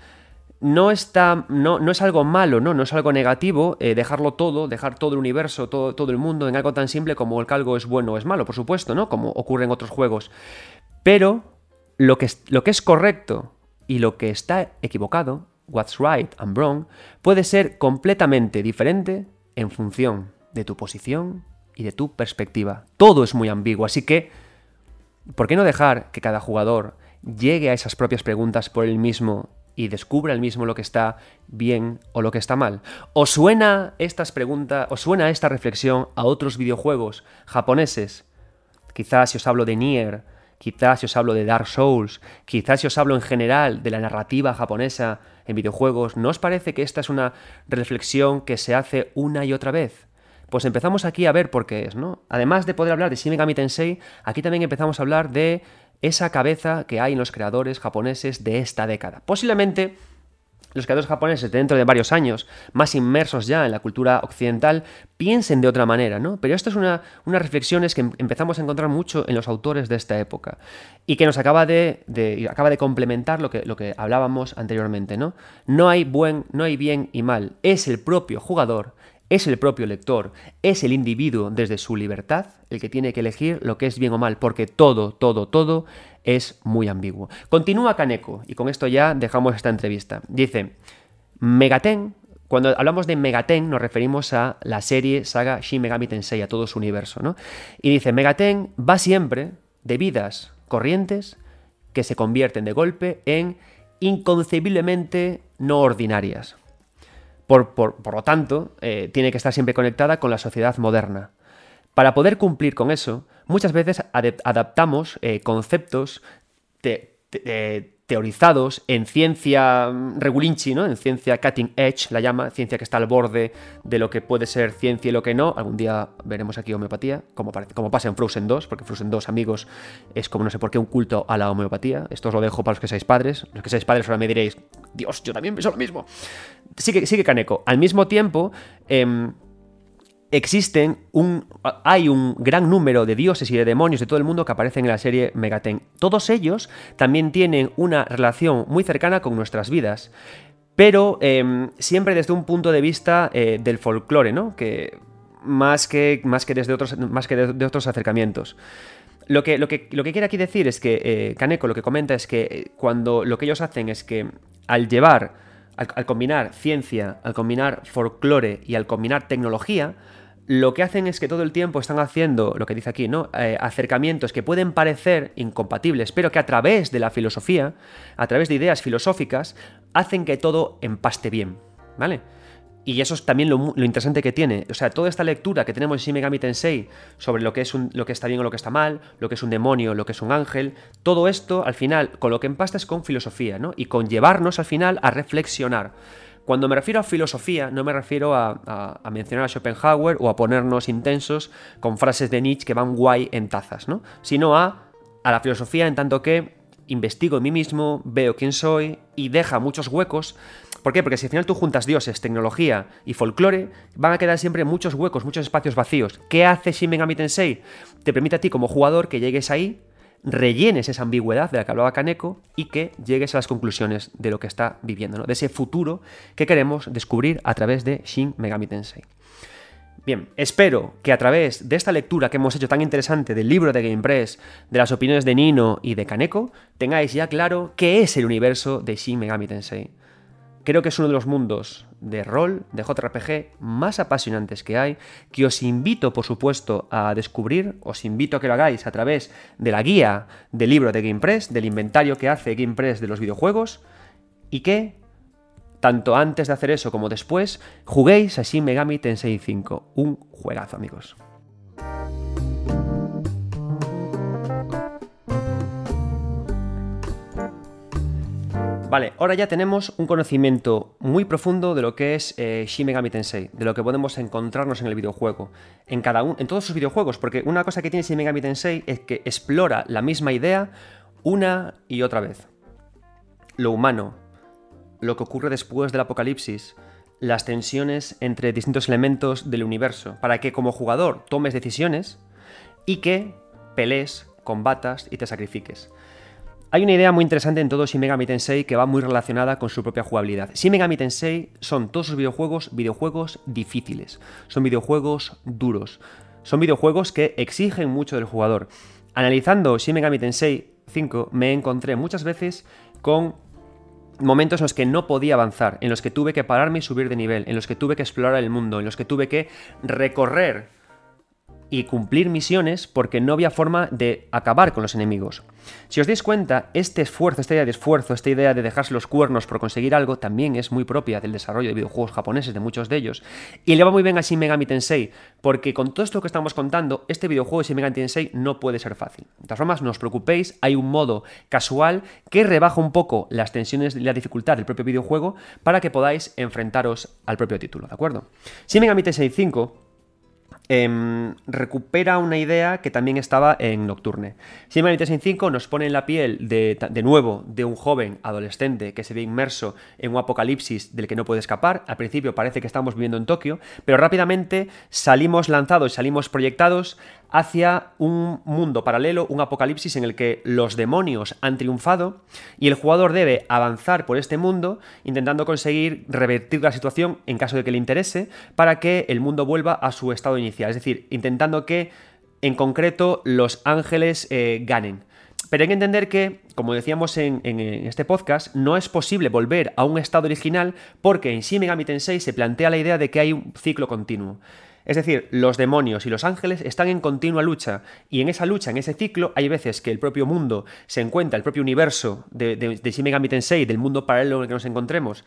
No, está, no, no, es algo malo, no, no es algo negativo dejarlo todo, dejar todo el universo, todo, todo, el mundo en algo tan simple como el que algo es bueno o es malo, por supuesto, ¿no? Como ocurre en otros juegos. Pero lo que, lo que es correcto y lo que está equivocado, what's right and wrong, puede ser completamente diferente en función de tu posición y de tu perspectiva. Todo es muy ambiguo, así que, ¿por qué no dejar que cada jugador llegue a esas propias preguntas por él mismo y descubra él mismo lo que está bien o lo que está mal? ¿O suena estas preguntas, o suena esta reflexión a otros videojuegos japoneses? Quizás si os hablo de Nier, quizás si os hablo de Dark Souls, quizás si os hablo en general de la narrativa japonesa en videojuegos, ¿no os parece que esta es una reflexión que se hace una y otra vez? Pues empezamos aquí a ver por qué es, ¿no? Además de poder hablar de Shin Megami Tensei, aquí también empezamos a hablar de esa cabeza que hay en los creadores japoneses de esta década. Posiblemente los creadores japoneses dentro de varios años, más inmersos ya en la cultura occidental, piensen de otra manera, ¿no? Pero esto es una, unas reflexiones que empezamos a encontrar mucho en los autores de esta época y que nos acaba de, acaba de complementar lo que, lo que hablábamos anteriormente, ¿no? No hay buen, no hay bien y mal, es el propio jugador es el propio lector, es el individuo desde su libertad el que tiene que elegir lo que es bien o mal, porque todo, todo, todo es muy ambiguo. Continúa Kaneko, y con esto ya dejamos esta entrevista. Dice, Megaten, cuando hablamos de Megaten nos referimos a la serie saga Shin Megami Tensei, a todo su universo, ¿no? Y dice, Megaten va siempre de vidas corrientes que se convierten de golpe en inconcebiblemente no ordinarias. Por, lo tanto, eh, tiene que estar siempre conectada con la sociedad moderna. Para poder cumplir con eso, muchas veces adaptamos eh, conceptos teorizados en ciencia mm, regulinchi, ¿no? En ciencia cutting edge, la llama, ciencia que está al borde de lo que puede ser ciencia y lo que no. Algún día veremos aquí homeopatía, como, como pasa en Frozen 2, porque Frozen 2, amigos, es como no sé por qué un culto a la homeopatía. Esto os lo dejo para los que seáis padres. Los que seáis padres ahora me diréis, Dios, yo también pienso lo mismo. Sigue, sigue Kaneko. Al mismo tiempo, em, existen un. hay un gran número de dioses y de demonios de todo el mundo que aparecen en la serie Megaten. Todos ellos también tienen una relación muy cercana con nuestras vidas. Pero em, siempre desde un punto de vista eh, del folclore, ¿no? Que más que, más que desde otros, más que de, otros acercamientos. Lo que, lo, que, lo que, quiere aquí decir es que eh, Kaneko lo que comenta es que eh, cuando lo que ellos hacen es que al llevar, al combinar ciencia, al combinar folclore y al combinar tecnología, lo que hacen es que todo el tiempo están haciendo, lo que dice aquí, ¿no? Eh, acercamientos que pueden parecer incompatibles, pero que a través de la filosofía, a través de ideas filosóficas, hacen que todo empaste bien, ¿vale? Y eso es también lo, interesante que tiene. O sea, toda esta lectura que tenemos en Shin Megami Tensei sobre lo que, es un, lo que está bien o lo que está mal, lo que es un demonio, lo que es un ángel, todo esto, al final, con lo que empasta es con filosofía, ¿no? Y con llevarnos, al final, a reflexionar. Cuando me refiero a filosofía, no me refiero a, mencionar a Schopenhauer o a ponernos intensos con frases de Nietzsche que van guay en tazas, ¿no? Sino a, a la filosofía en tanto que investigo en mí mismo, veo quién soy y deja muchos huecos. ¿Por qué? Porque si al final tú juntas dioses, tecnología y folclore, van a quedar siempre muchos huecos, muchos espacios vacíos. ¿Qué hace Shin Megami Tensei? Te permite a ti como jugador que llegues ahí rellenes esa ambigüedad de la que hablaba Kaneko y que llegues a las conclusiones de lo que está viviendo, de ese futuro que queremos descubrir a través de Shin Megami Tensei. Bien, espero que a través de esta lectura que hemos hecho tan interesante del libro de GamePress, de las opiniones de Nino y de Kaneko, tengáis ya claro qué es el universo de Shin Megami Tensei. Creo que es uno de los mundos de rol, de JRPG, más apasionantes que hay, que os invito, por supuesto, a descubrir, os invito a que lo hagáis a través de la guía del libro de GamePress, del inventario que hace GamePress de los videojuegos, y que, tanto antes de hacer eso como después, juguéis a Shin Megami Tensei 5, un juegazo, amigos. Vale, ahora ya tenemos un conocimiento muy profundo de lo que es eh, Shin Tensei, de lo que podemos encontrarnos en el videojuego, en cada en todos sus videojuegos, porque una cosa que tiene Shin Megami Tensei es que explora la misma idea una y otra vez. Lo humano, lo que ocurre después del apocalipsis, las tensiones entre distintos elementos del universo, para que como jugador tomes decisiones y que pelees, combatas y te sacrifiques. Hay una idea muy interesante en todo Shin Megami Tensei que va muy relacionada con su propia jugabilidad. Shin Megami Tensei son todos sus videojuegos videojuegos difíciles, son videojuegos duros, son videojuegos que exigen mucho del jugador. Analizando Shin Megami Tensei 5 me encontré muchas veces con momentos en los que no podía avanzar, en los que tuve que pararme y subir de nivel, en los que tuve que explorar el mundo, en los que tuve que recorrer y cumplir misiones porque no había forma de acabar con los enemigos. Si os dais cuenta, este esfuerzo, esta idea de esfuerzo, esta idea de dejarse los cuernos por conseguir algo, también es muy propia del desarrollo de videojuegos japoneses, de muchos de ellos. Y le va muy bien a Shin Megami Tensei, porque con todo esto que estamos contando, este videojuego de Shin Megami Tensei no puede ser fácil. De todas formas, no os preocupéis, hay un modo casual que rebaja un poco las tensiones y la dificultad del propio videojuego para que podáis enfrentaros al propio título, ¿de acuerdo? Shin Megami Tensei 5 Em, recupera una idea que también estaba en Nocturne. Megami 5 nos pone en la piel de, de, nuevo de un joven adolescente que se ve inmerso en un apocalipsis del que no puede escapar. Al principio parece que estamos viviendo en Tokio, pero rápidamente salimos lanzados, salimos proyectados hacia un mundo paralelo, un apocalipsis en el que los demonios han triunfado y el jugador debe avanzar por este mundo intentando conseguir revertir la situación en caso de que le interese para que el mundo vuelva a su estado inicial, es decir, intentando que en concreto los ángeles eh, ganen. Pero hay que entender que, como decíamos en, este podcast, no es posible volver a un estado original porque en Shin Megami Tensei se plantea la idea de que hay un ciclo continuo. Es decir, los demonios y los ángeles están en continua lucha y en esa lucha, en ese ciclo, hay veces que el propio mundo se encuentra, el propio universo de, de, de Megami Tensei, del mundo paralelo en el que nos encontremos,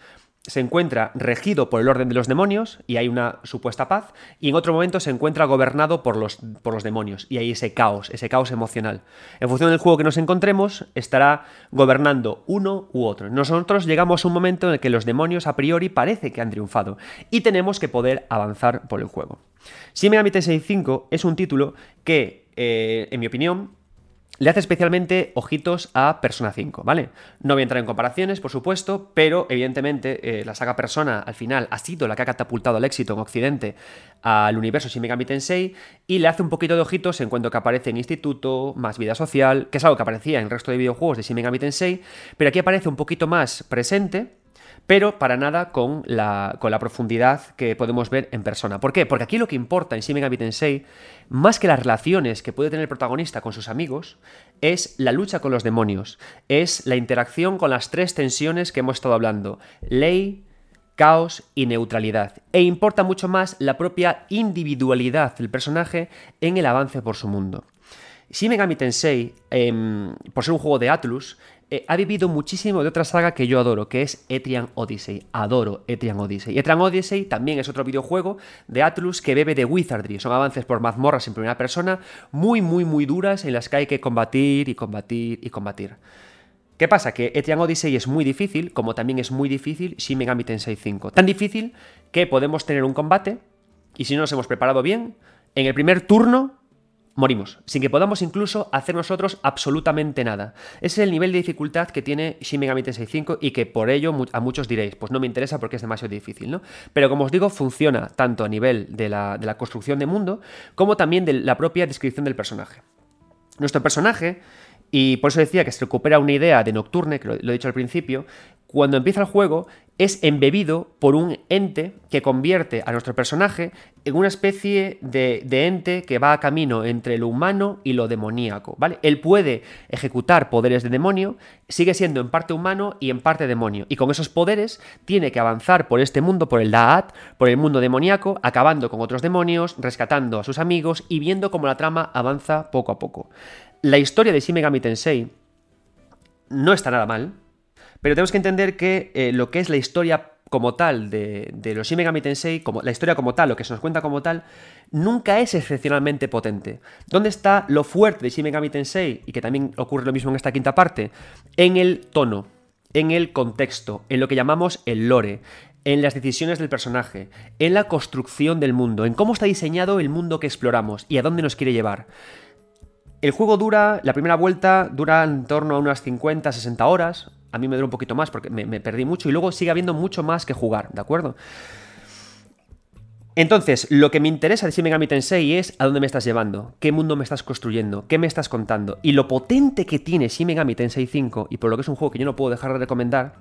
se encuentra regido por el orden de los demonios y hay una supuesta paz, y en otro momento se encuentra gobernado por los, por los demonios y hay ese caos, ese caos emocional. En función del juego que nos encontremos, estará gobernando uno u otro. Nosotros llegamos a un momento en el que los demonios a priori parece que han triunfado y tenemos que poder avanzar por el juego. Shin Megami Tensei 5 es un título que, eh, en mi opinión, le hace especialmente ojitos a Persona 5, ¿vale? No voy a entrar en comparaciones, por supuesto, pero evidentemente eh, la saga Persona al final ha sido la que ha catapultado el éxito en Occidente al universo Shin Megami Tensei y le hace un poquito de ojitos en cuanto que aparece en Instituto, más vida social, que es algo que aparecía en el resto de videojuegos de Shin Megami Tensei, pero aquí aparece un poquito más presente pero para nada con la, con la profundidad que podemos ver en persona. ¿Por qué? Porque aquí lo que importa en Shin Megami Tensei, más que las relaciones que puede tener el protagonista con sus amigos, es la lucha con los demonios, es la interacción con las tres tensiones que hemos estado hablando, ley, caos y neutralidad. E importa mucho más la propia individualidad del personaje en el avance por su mundo. Shin Megami Tensei, em, por ser un juego de Atlus, eh, ha vivido muchísimo de otra saga que yo adoro, que es Etrian Odyssey. Adoro Etrian Odyssey. Etrian Odyssey también es otro videojuego de Atlus que bebe de Wizardry. Son avances por mazmorras en primera persona, muy, muy, muy duras, en las que hay que combatir y combatir y combatir. ¿Qué pasa? Que Etrian Odyssey es muy difícil, como también es muy difícil Shin Megami Tensei 5. Tan difícil que podemos tener un combate y si no nos hemos preparado bien, en el primer turno morimos, sin que podamos incluso hacer nosotros absolutamente nada. Ese es el nivel de dificultad que tiene Shin Megami Tensei 5 y que por ello a muchos diréis, pues no me interesa porque es demasiado difícil, ¿no? Pero como os digo, funciona tanto a nivel de la, de la construcción de mundo como también de la propia descripción del personaje. Nuestro personaje y por eso decía que se recupera una idea de Nocturne, que lo, he dicho al principio, cuando empieza el juego es embebido por un ente que convierte a nuestro personaje en una especie de, ente que va a camino entre lo humano y lo demoníaco, ¿vale? Él puede ejecutar poderes de demonio, sigue siendo en parte humano y en parte demonio, y con esos poderes tiene que avanzar por este mundo, por el Da'at, por el mundo demoníaco, acabando con otros demonios, rescatando a sus amigos y viendo cómo la trama avanza poco a poco. La historia de Shin Megami Tensei no está nada mal, pero tenemos que entender que eh, lo que es la historia como tal de, los Shin Megami Tensei, como, la historia como tal, lo que se nos cuenta como tal, nunca es excepcionalmente potente. ¿Dónde está lo fuerte de Shin Megami Tensei? Y que también ocurre lo mismo en esta quinta parte. En el tono, en el contexto, en lo que llamamos el lore, en las decisiones del personaje, en la construcción del mundo, en cómo está diseñado el mundo que exploramos y a dónde nos quiere llevar. El juego dura, la primera vuelta dura en torno a unas 50, 60 horas, a mí me dura un poquito más porque me, perdí mucho y luego sigue habiendo mucho más que jugar, ¿de acuerdo? Entonces, lo que me interesa de Shin Megami Tensei es a dónde me estás llevando, qué mundo me estás construyendo, qué me estás contando. Y lo potente que tiene Shin Megami Tensei 5, y por lo que es un juego que yo no puedo dejar de recomendar,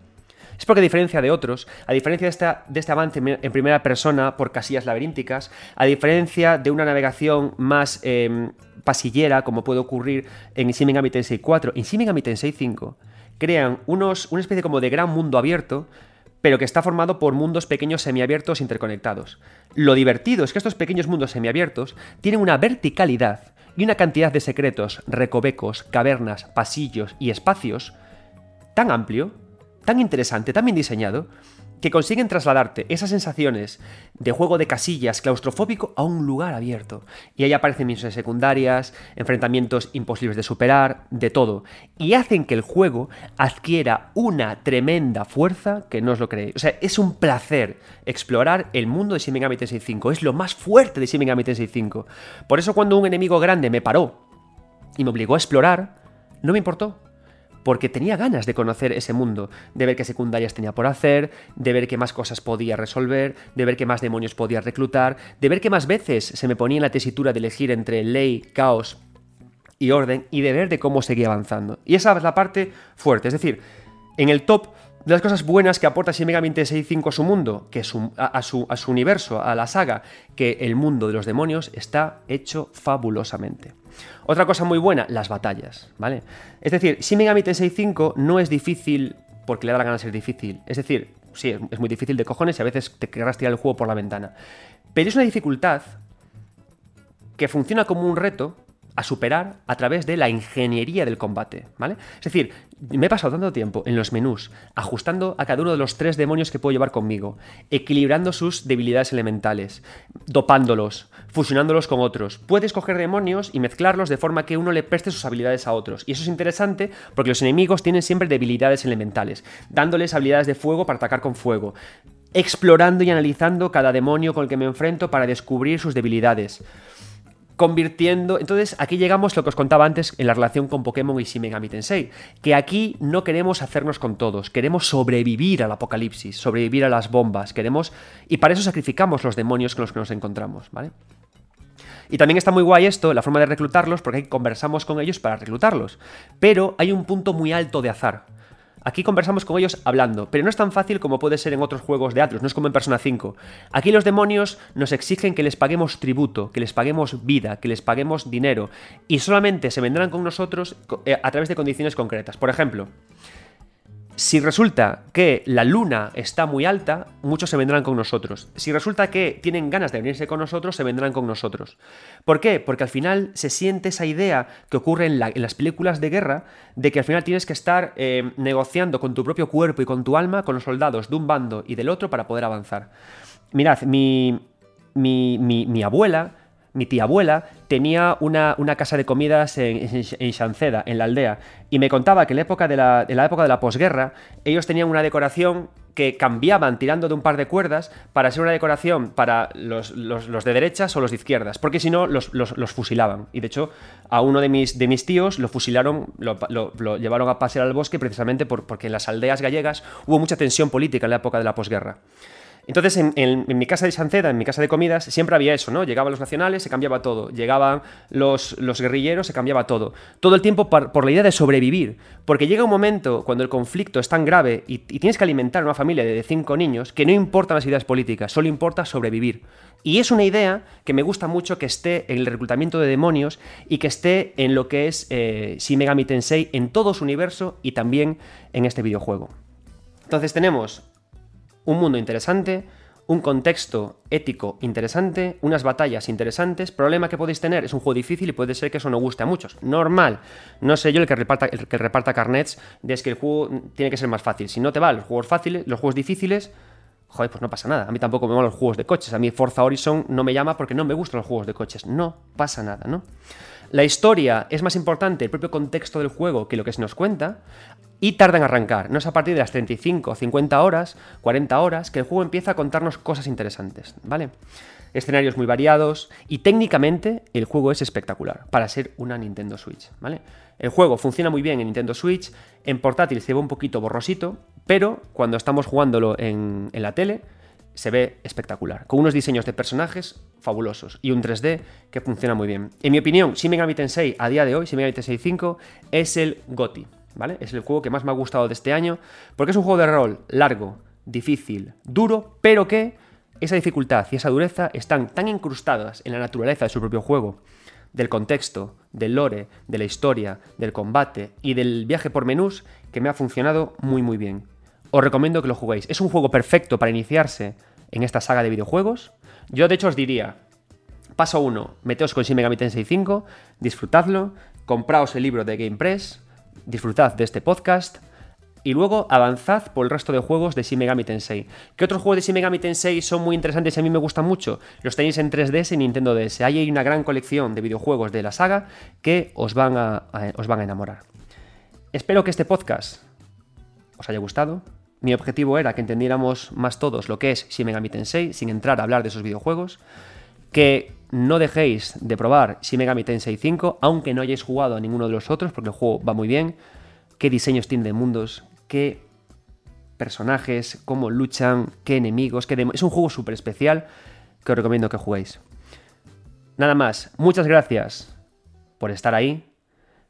es porque a diferencia de otros, a diferencia de, este avance en primera persona por casillas laberínticas, a diferencia de una navegación más em, pasillera, como puede ocurrir en Shin Megami Tensei 4, en Shin Megami Tensei 5 crean unos, una especie como de gran mundo abierto, pero que está formado por mundos pequeños semiabiertos interconectados. Lo divertido es que estos pequeños mundos semiabiertos tienen una verticalidad y una cantidad de secretos, recovecos, cavernas, pasillos y espacios tan amplio, tan interesante, tan bien diseñado, que consiguen trasladarte esas sensaciones de juego de casillas claustrofóbico a un lugar abierto. Y ahí aparecen misiones secundarias, enfrentamientos imposibles de superar, de todo. Y hacen que el juego adquiera una tremenda fuerza que no os lo creéis. O sea, es un placer explorar el mundo de Shin Megami Tensei 5. Es lo más fuerte de Shin Megami Tensei 5. Por eso cuando un enemigo grande me paró y me obligó a explorar, no me importó porque tenía ganas de conocer ese mundo, de ver qué secundarias tenía por hacer, de ver qué más cosas podía resolver, de ver qué más demonios podía reclutar, de ver qué más veces se me ponía en la tesitura de elegir entre ley, caos y orden, y de ver de cómo seguía avanzando. Y esa es la parte fuerte, es decir, en el top de las cosas buenas que aporta Shin Megami Tensei 5 a su mundo, que a, su, universo, a la saga, que el mundo de los demonios está hecho fabulosamente. Otra cosa muy buena, las batallas, ¿vale? Es decir, Shin Megami Tensei 5 no es difícil porque le da la gana de ser difícil. Es decir, sí, es muy difícil de cojones y a veces te querrás tirar el juego por la ventana. Pero es una dificultad que funciona como un reto a superar a través de la ingeniería del combate, ¿vale? Es decir, me he pasado tanto tiempo en los menús, ajustando a cada uno de los tres demonios que puedo llevar conmigo, equilibrando sus debilidades elementales, dopándolos, fusionándolos con otros. Puedes coger demonios y mezclarlos de forma que uno le preste sus habilidades a otros. Y eso es interesante porque los enemigos tienen siempre debilidades elementales, dándoles habilidades de fuego para atacar con fuego, explorando y analizando cada demonio con el que me enfrento para descubrir sus debilidades convirtiendo. Entonces, aquí llegamos a lo que os contaba antes en la relación con Pokémon y Shin Megami Tensei, que aquí no queremos hacernos con todos, queremos sobrevivir al apocalipsis, sobrevivir a las bombas, queremos y para eso sacrificamos los demonios con los que nos encontramos, ¿vale? Y también está muy guay esto, la forma de reclutarlos, porque ahí conversamos con ellos para reclutarlos. Pero hay un punto muy alto de azar. Aquí conversamos con ellos hablando, pero no es tan fácil como puede ser en otros juegos de Atlus, no es como en Persona 5. Aquí los demonios nos exigen que les paguemos tributo, que les paguemos vida, que les paguemos dinero, y solamente se vendrán con nosotros eh, a través de condiciones concretas. Por ejemplo, Si resulta que la luna está muy alta, muchos se vendrán con nosotros. Si resulta que tienen ganas de venirse con nosotros, se vendrán con nosotros. ¿Por qué? Porque al final se siente esa idea que ocurre en, las películas de guerra de que al final tienes que estar eh, negociando con tu propio cuerpo y con tu alma con los soldados de un bando y del otro para poder avanzar. Mirad, mi, mi, mi abuela mi tía abuela tenía una, casa de comidas en, en, en la aldea, y me contaba que en la época de la, época de la posguerra, ellos tenían una decoración que cambiaban tirando de un par de cuerdas para ser una decoración para los, de derechas o los de izquierdas, porque si no los, fusilaban. Y de hecho, a uno de mis, de mis tíos lo fusilaron, lo, llevaron a pasear al bosque precisamente porque en las aldeas gallegas hubo mucha tensión política en la época de la posguerra. Entonces, en, mi casa de Sanceda, en mi casa de comidas, siempre había eso, ¿no? Llegaban los nacionales, se cambiaba todo. Llegaban los, guerrilleros, se cambiaba todo. Todo el tiempo por, la idea de sobrevivir. Porque llega un momento cuando el conflicto es tan grave y, tienes que alimentar una familia de cinco niños que no importan las ideas políticas, solo importa sobrevivir. Y es una idea que me gusta mucho que esté en el reclutamiento de demonios y que esté en lo que es eh, Shin Megami Tensei en todo su universo y también en este videojuego. Entonces tenemos un mundo interesante, un contexto ético interesante, unas batallas interesantes. Problema que podéis tener, es un juego difícil y puede ser que eso no guste a muchos. Normal. No sé yo el que reparta, carnets de es que el juego tiene que ser más fácil. Si no te va los juegos fáciles, los juegos difíciles, joder, pues no pasa nada. A mí tampoco me van los juegos de coches. A mí Forza Horizon no me llama porque no me gustan los juegos de coches. No pasa nada, ¿no? La historia es más importante, el propio contexto del juego, que lo que se nos cuenta y tarda en arrancar. No es a partir de las 35, 50 horas, 40 horas, que el juego empieza a contarnos cosas interesantes, ¿vale? Escenarios muy variados y técnicamente el juego es espectacular para ser una Nintendo Switch, ¿vale? El juego funciona muy bien en Nintendo Switch, en portátil se ve un poquito borrosito, pero cuando estamos jugándolo en, en la tele se ve espectacular, con unos diseños de personajes fabulosos y un 3D que funciona muy bien. En mi opinión, Shin Megami Tensei a día de hoy, Shin Megami Tensei 5, es el GOTI, ¿vale? Es el juego que más me ha gustado de este año, porque es un juego de rol largo, difícil, duro, pero que esa dificultad y esa dureza están tan incrustadas en la naturaleza de su propio juego, del contexto, del lore, de la historia, del combate y del viaje por menús, que me ha funcionado muy muy bien. Os recomiendo que lo juguéis. Es un juego perfecto para iniciarse en esta saga de videojuegos. Yo de hecho os diría, paso 1, meteos con Shin Megami Tensei 5, disfrutadlo, compraos el libro de Game Press, disfrutad de este podcast y luego avanzad por el resto de juegos de Shin Megami Tensei. ¿Qué otros juegos de Shin Megami Tensei son muy interesantes y a mí me gustan mucho? Los tenéis en 3DS y Nintendo DS. Ahí hay una gran colección de videojuegos de la saga que os van a, os van a enamorar. Espero que este podcast os haya gustado. Mi objetivo era que entendiéramos más todos lo que es Shin Megami Tensei sin entrar a hablar de esos videojuegos. Que no dejéis de probar Shin Megami Tensei 5, aunque no hayáis jugado a ninguno de los otros, porque el juego va muy bien. Qué diseños tiene de mundos, qué personajes, cómo luchan, qué enemigos, qué Es un juego súper especial que os recomiendo que juguéis. Nada más, muchas gracias por estar ahí.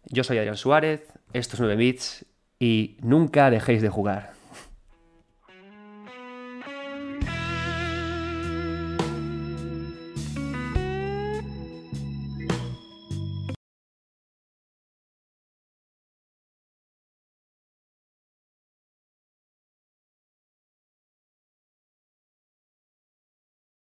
Yo soy Adrián Suárez, esto es 9 bits y nunca dejéis de jugar.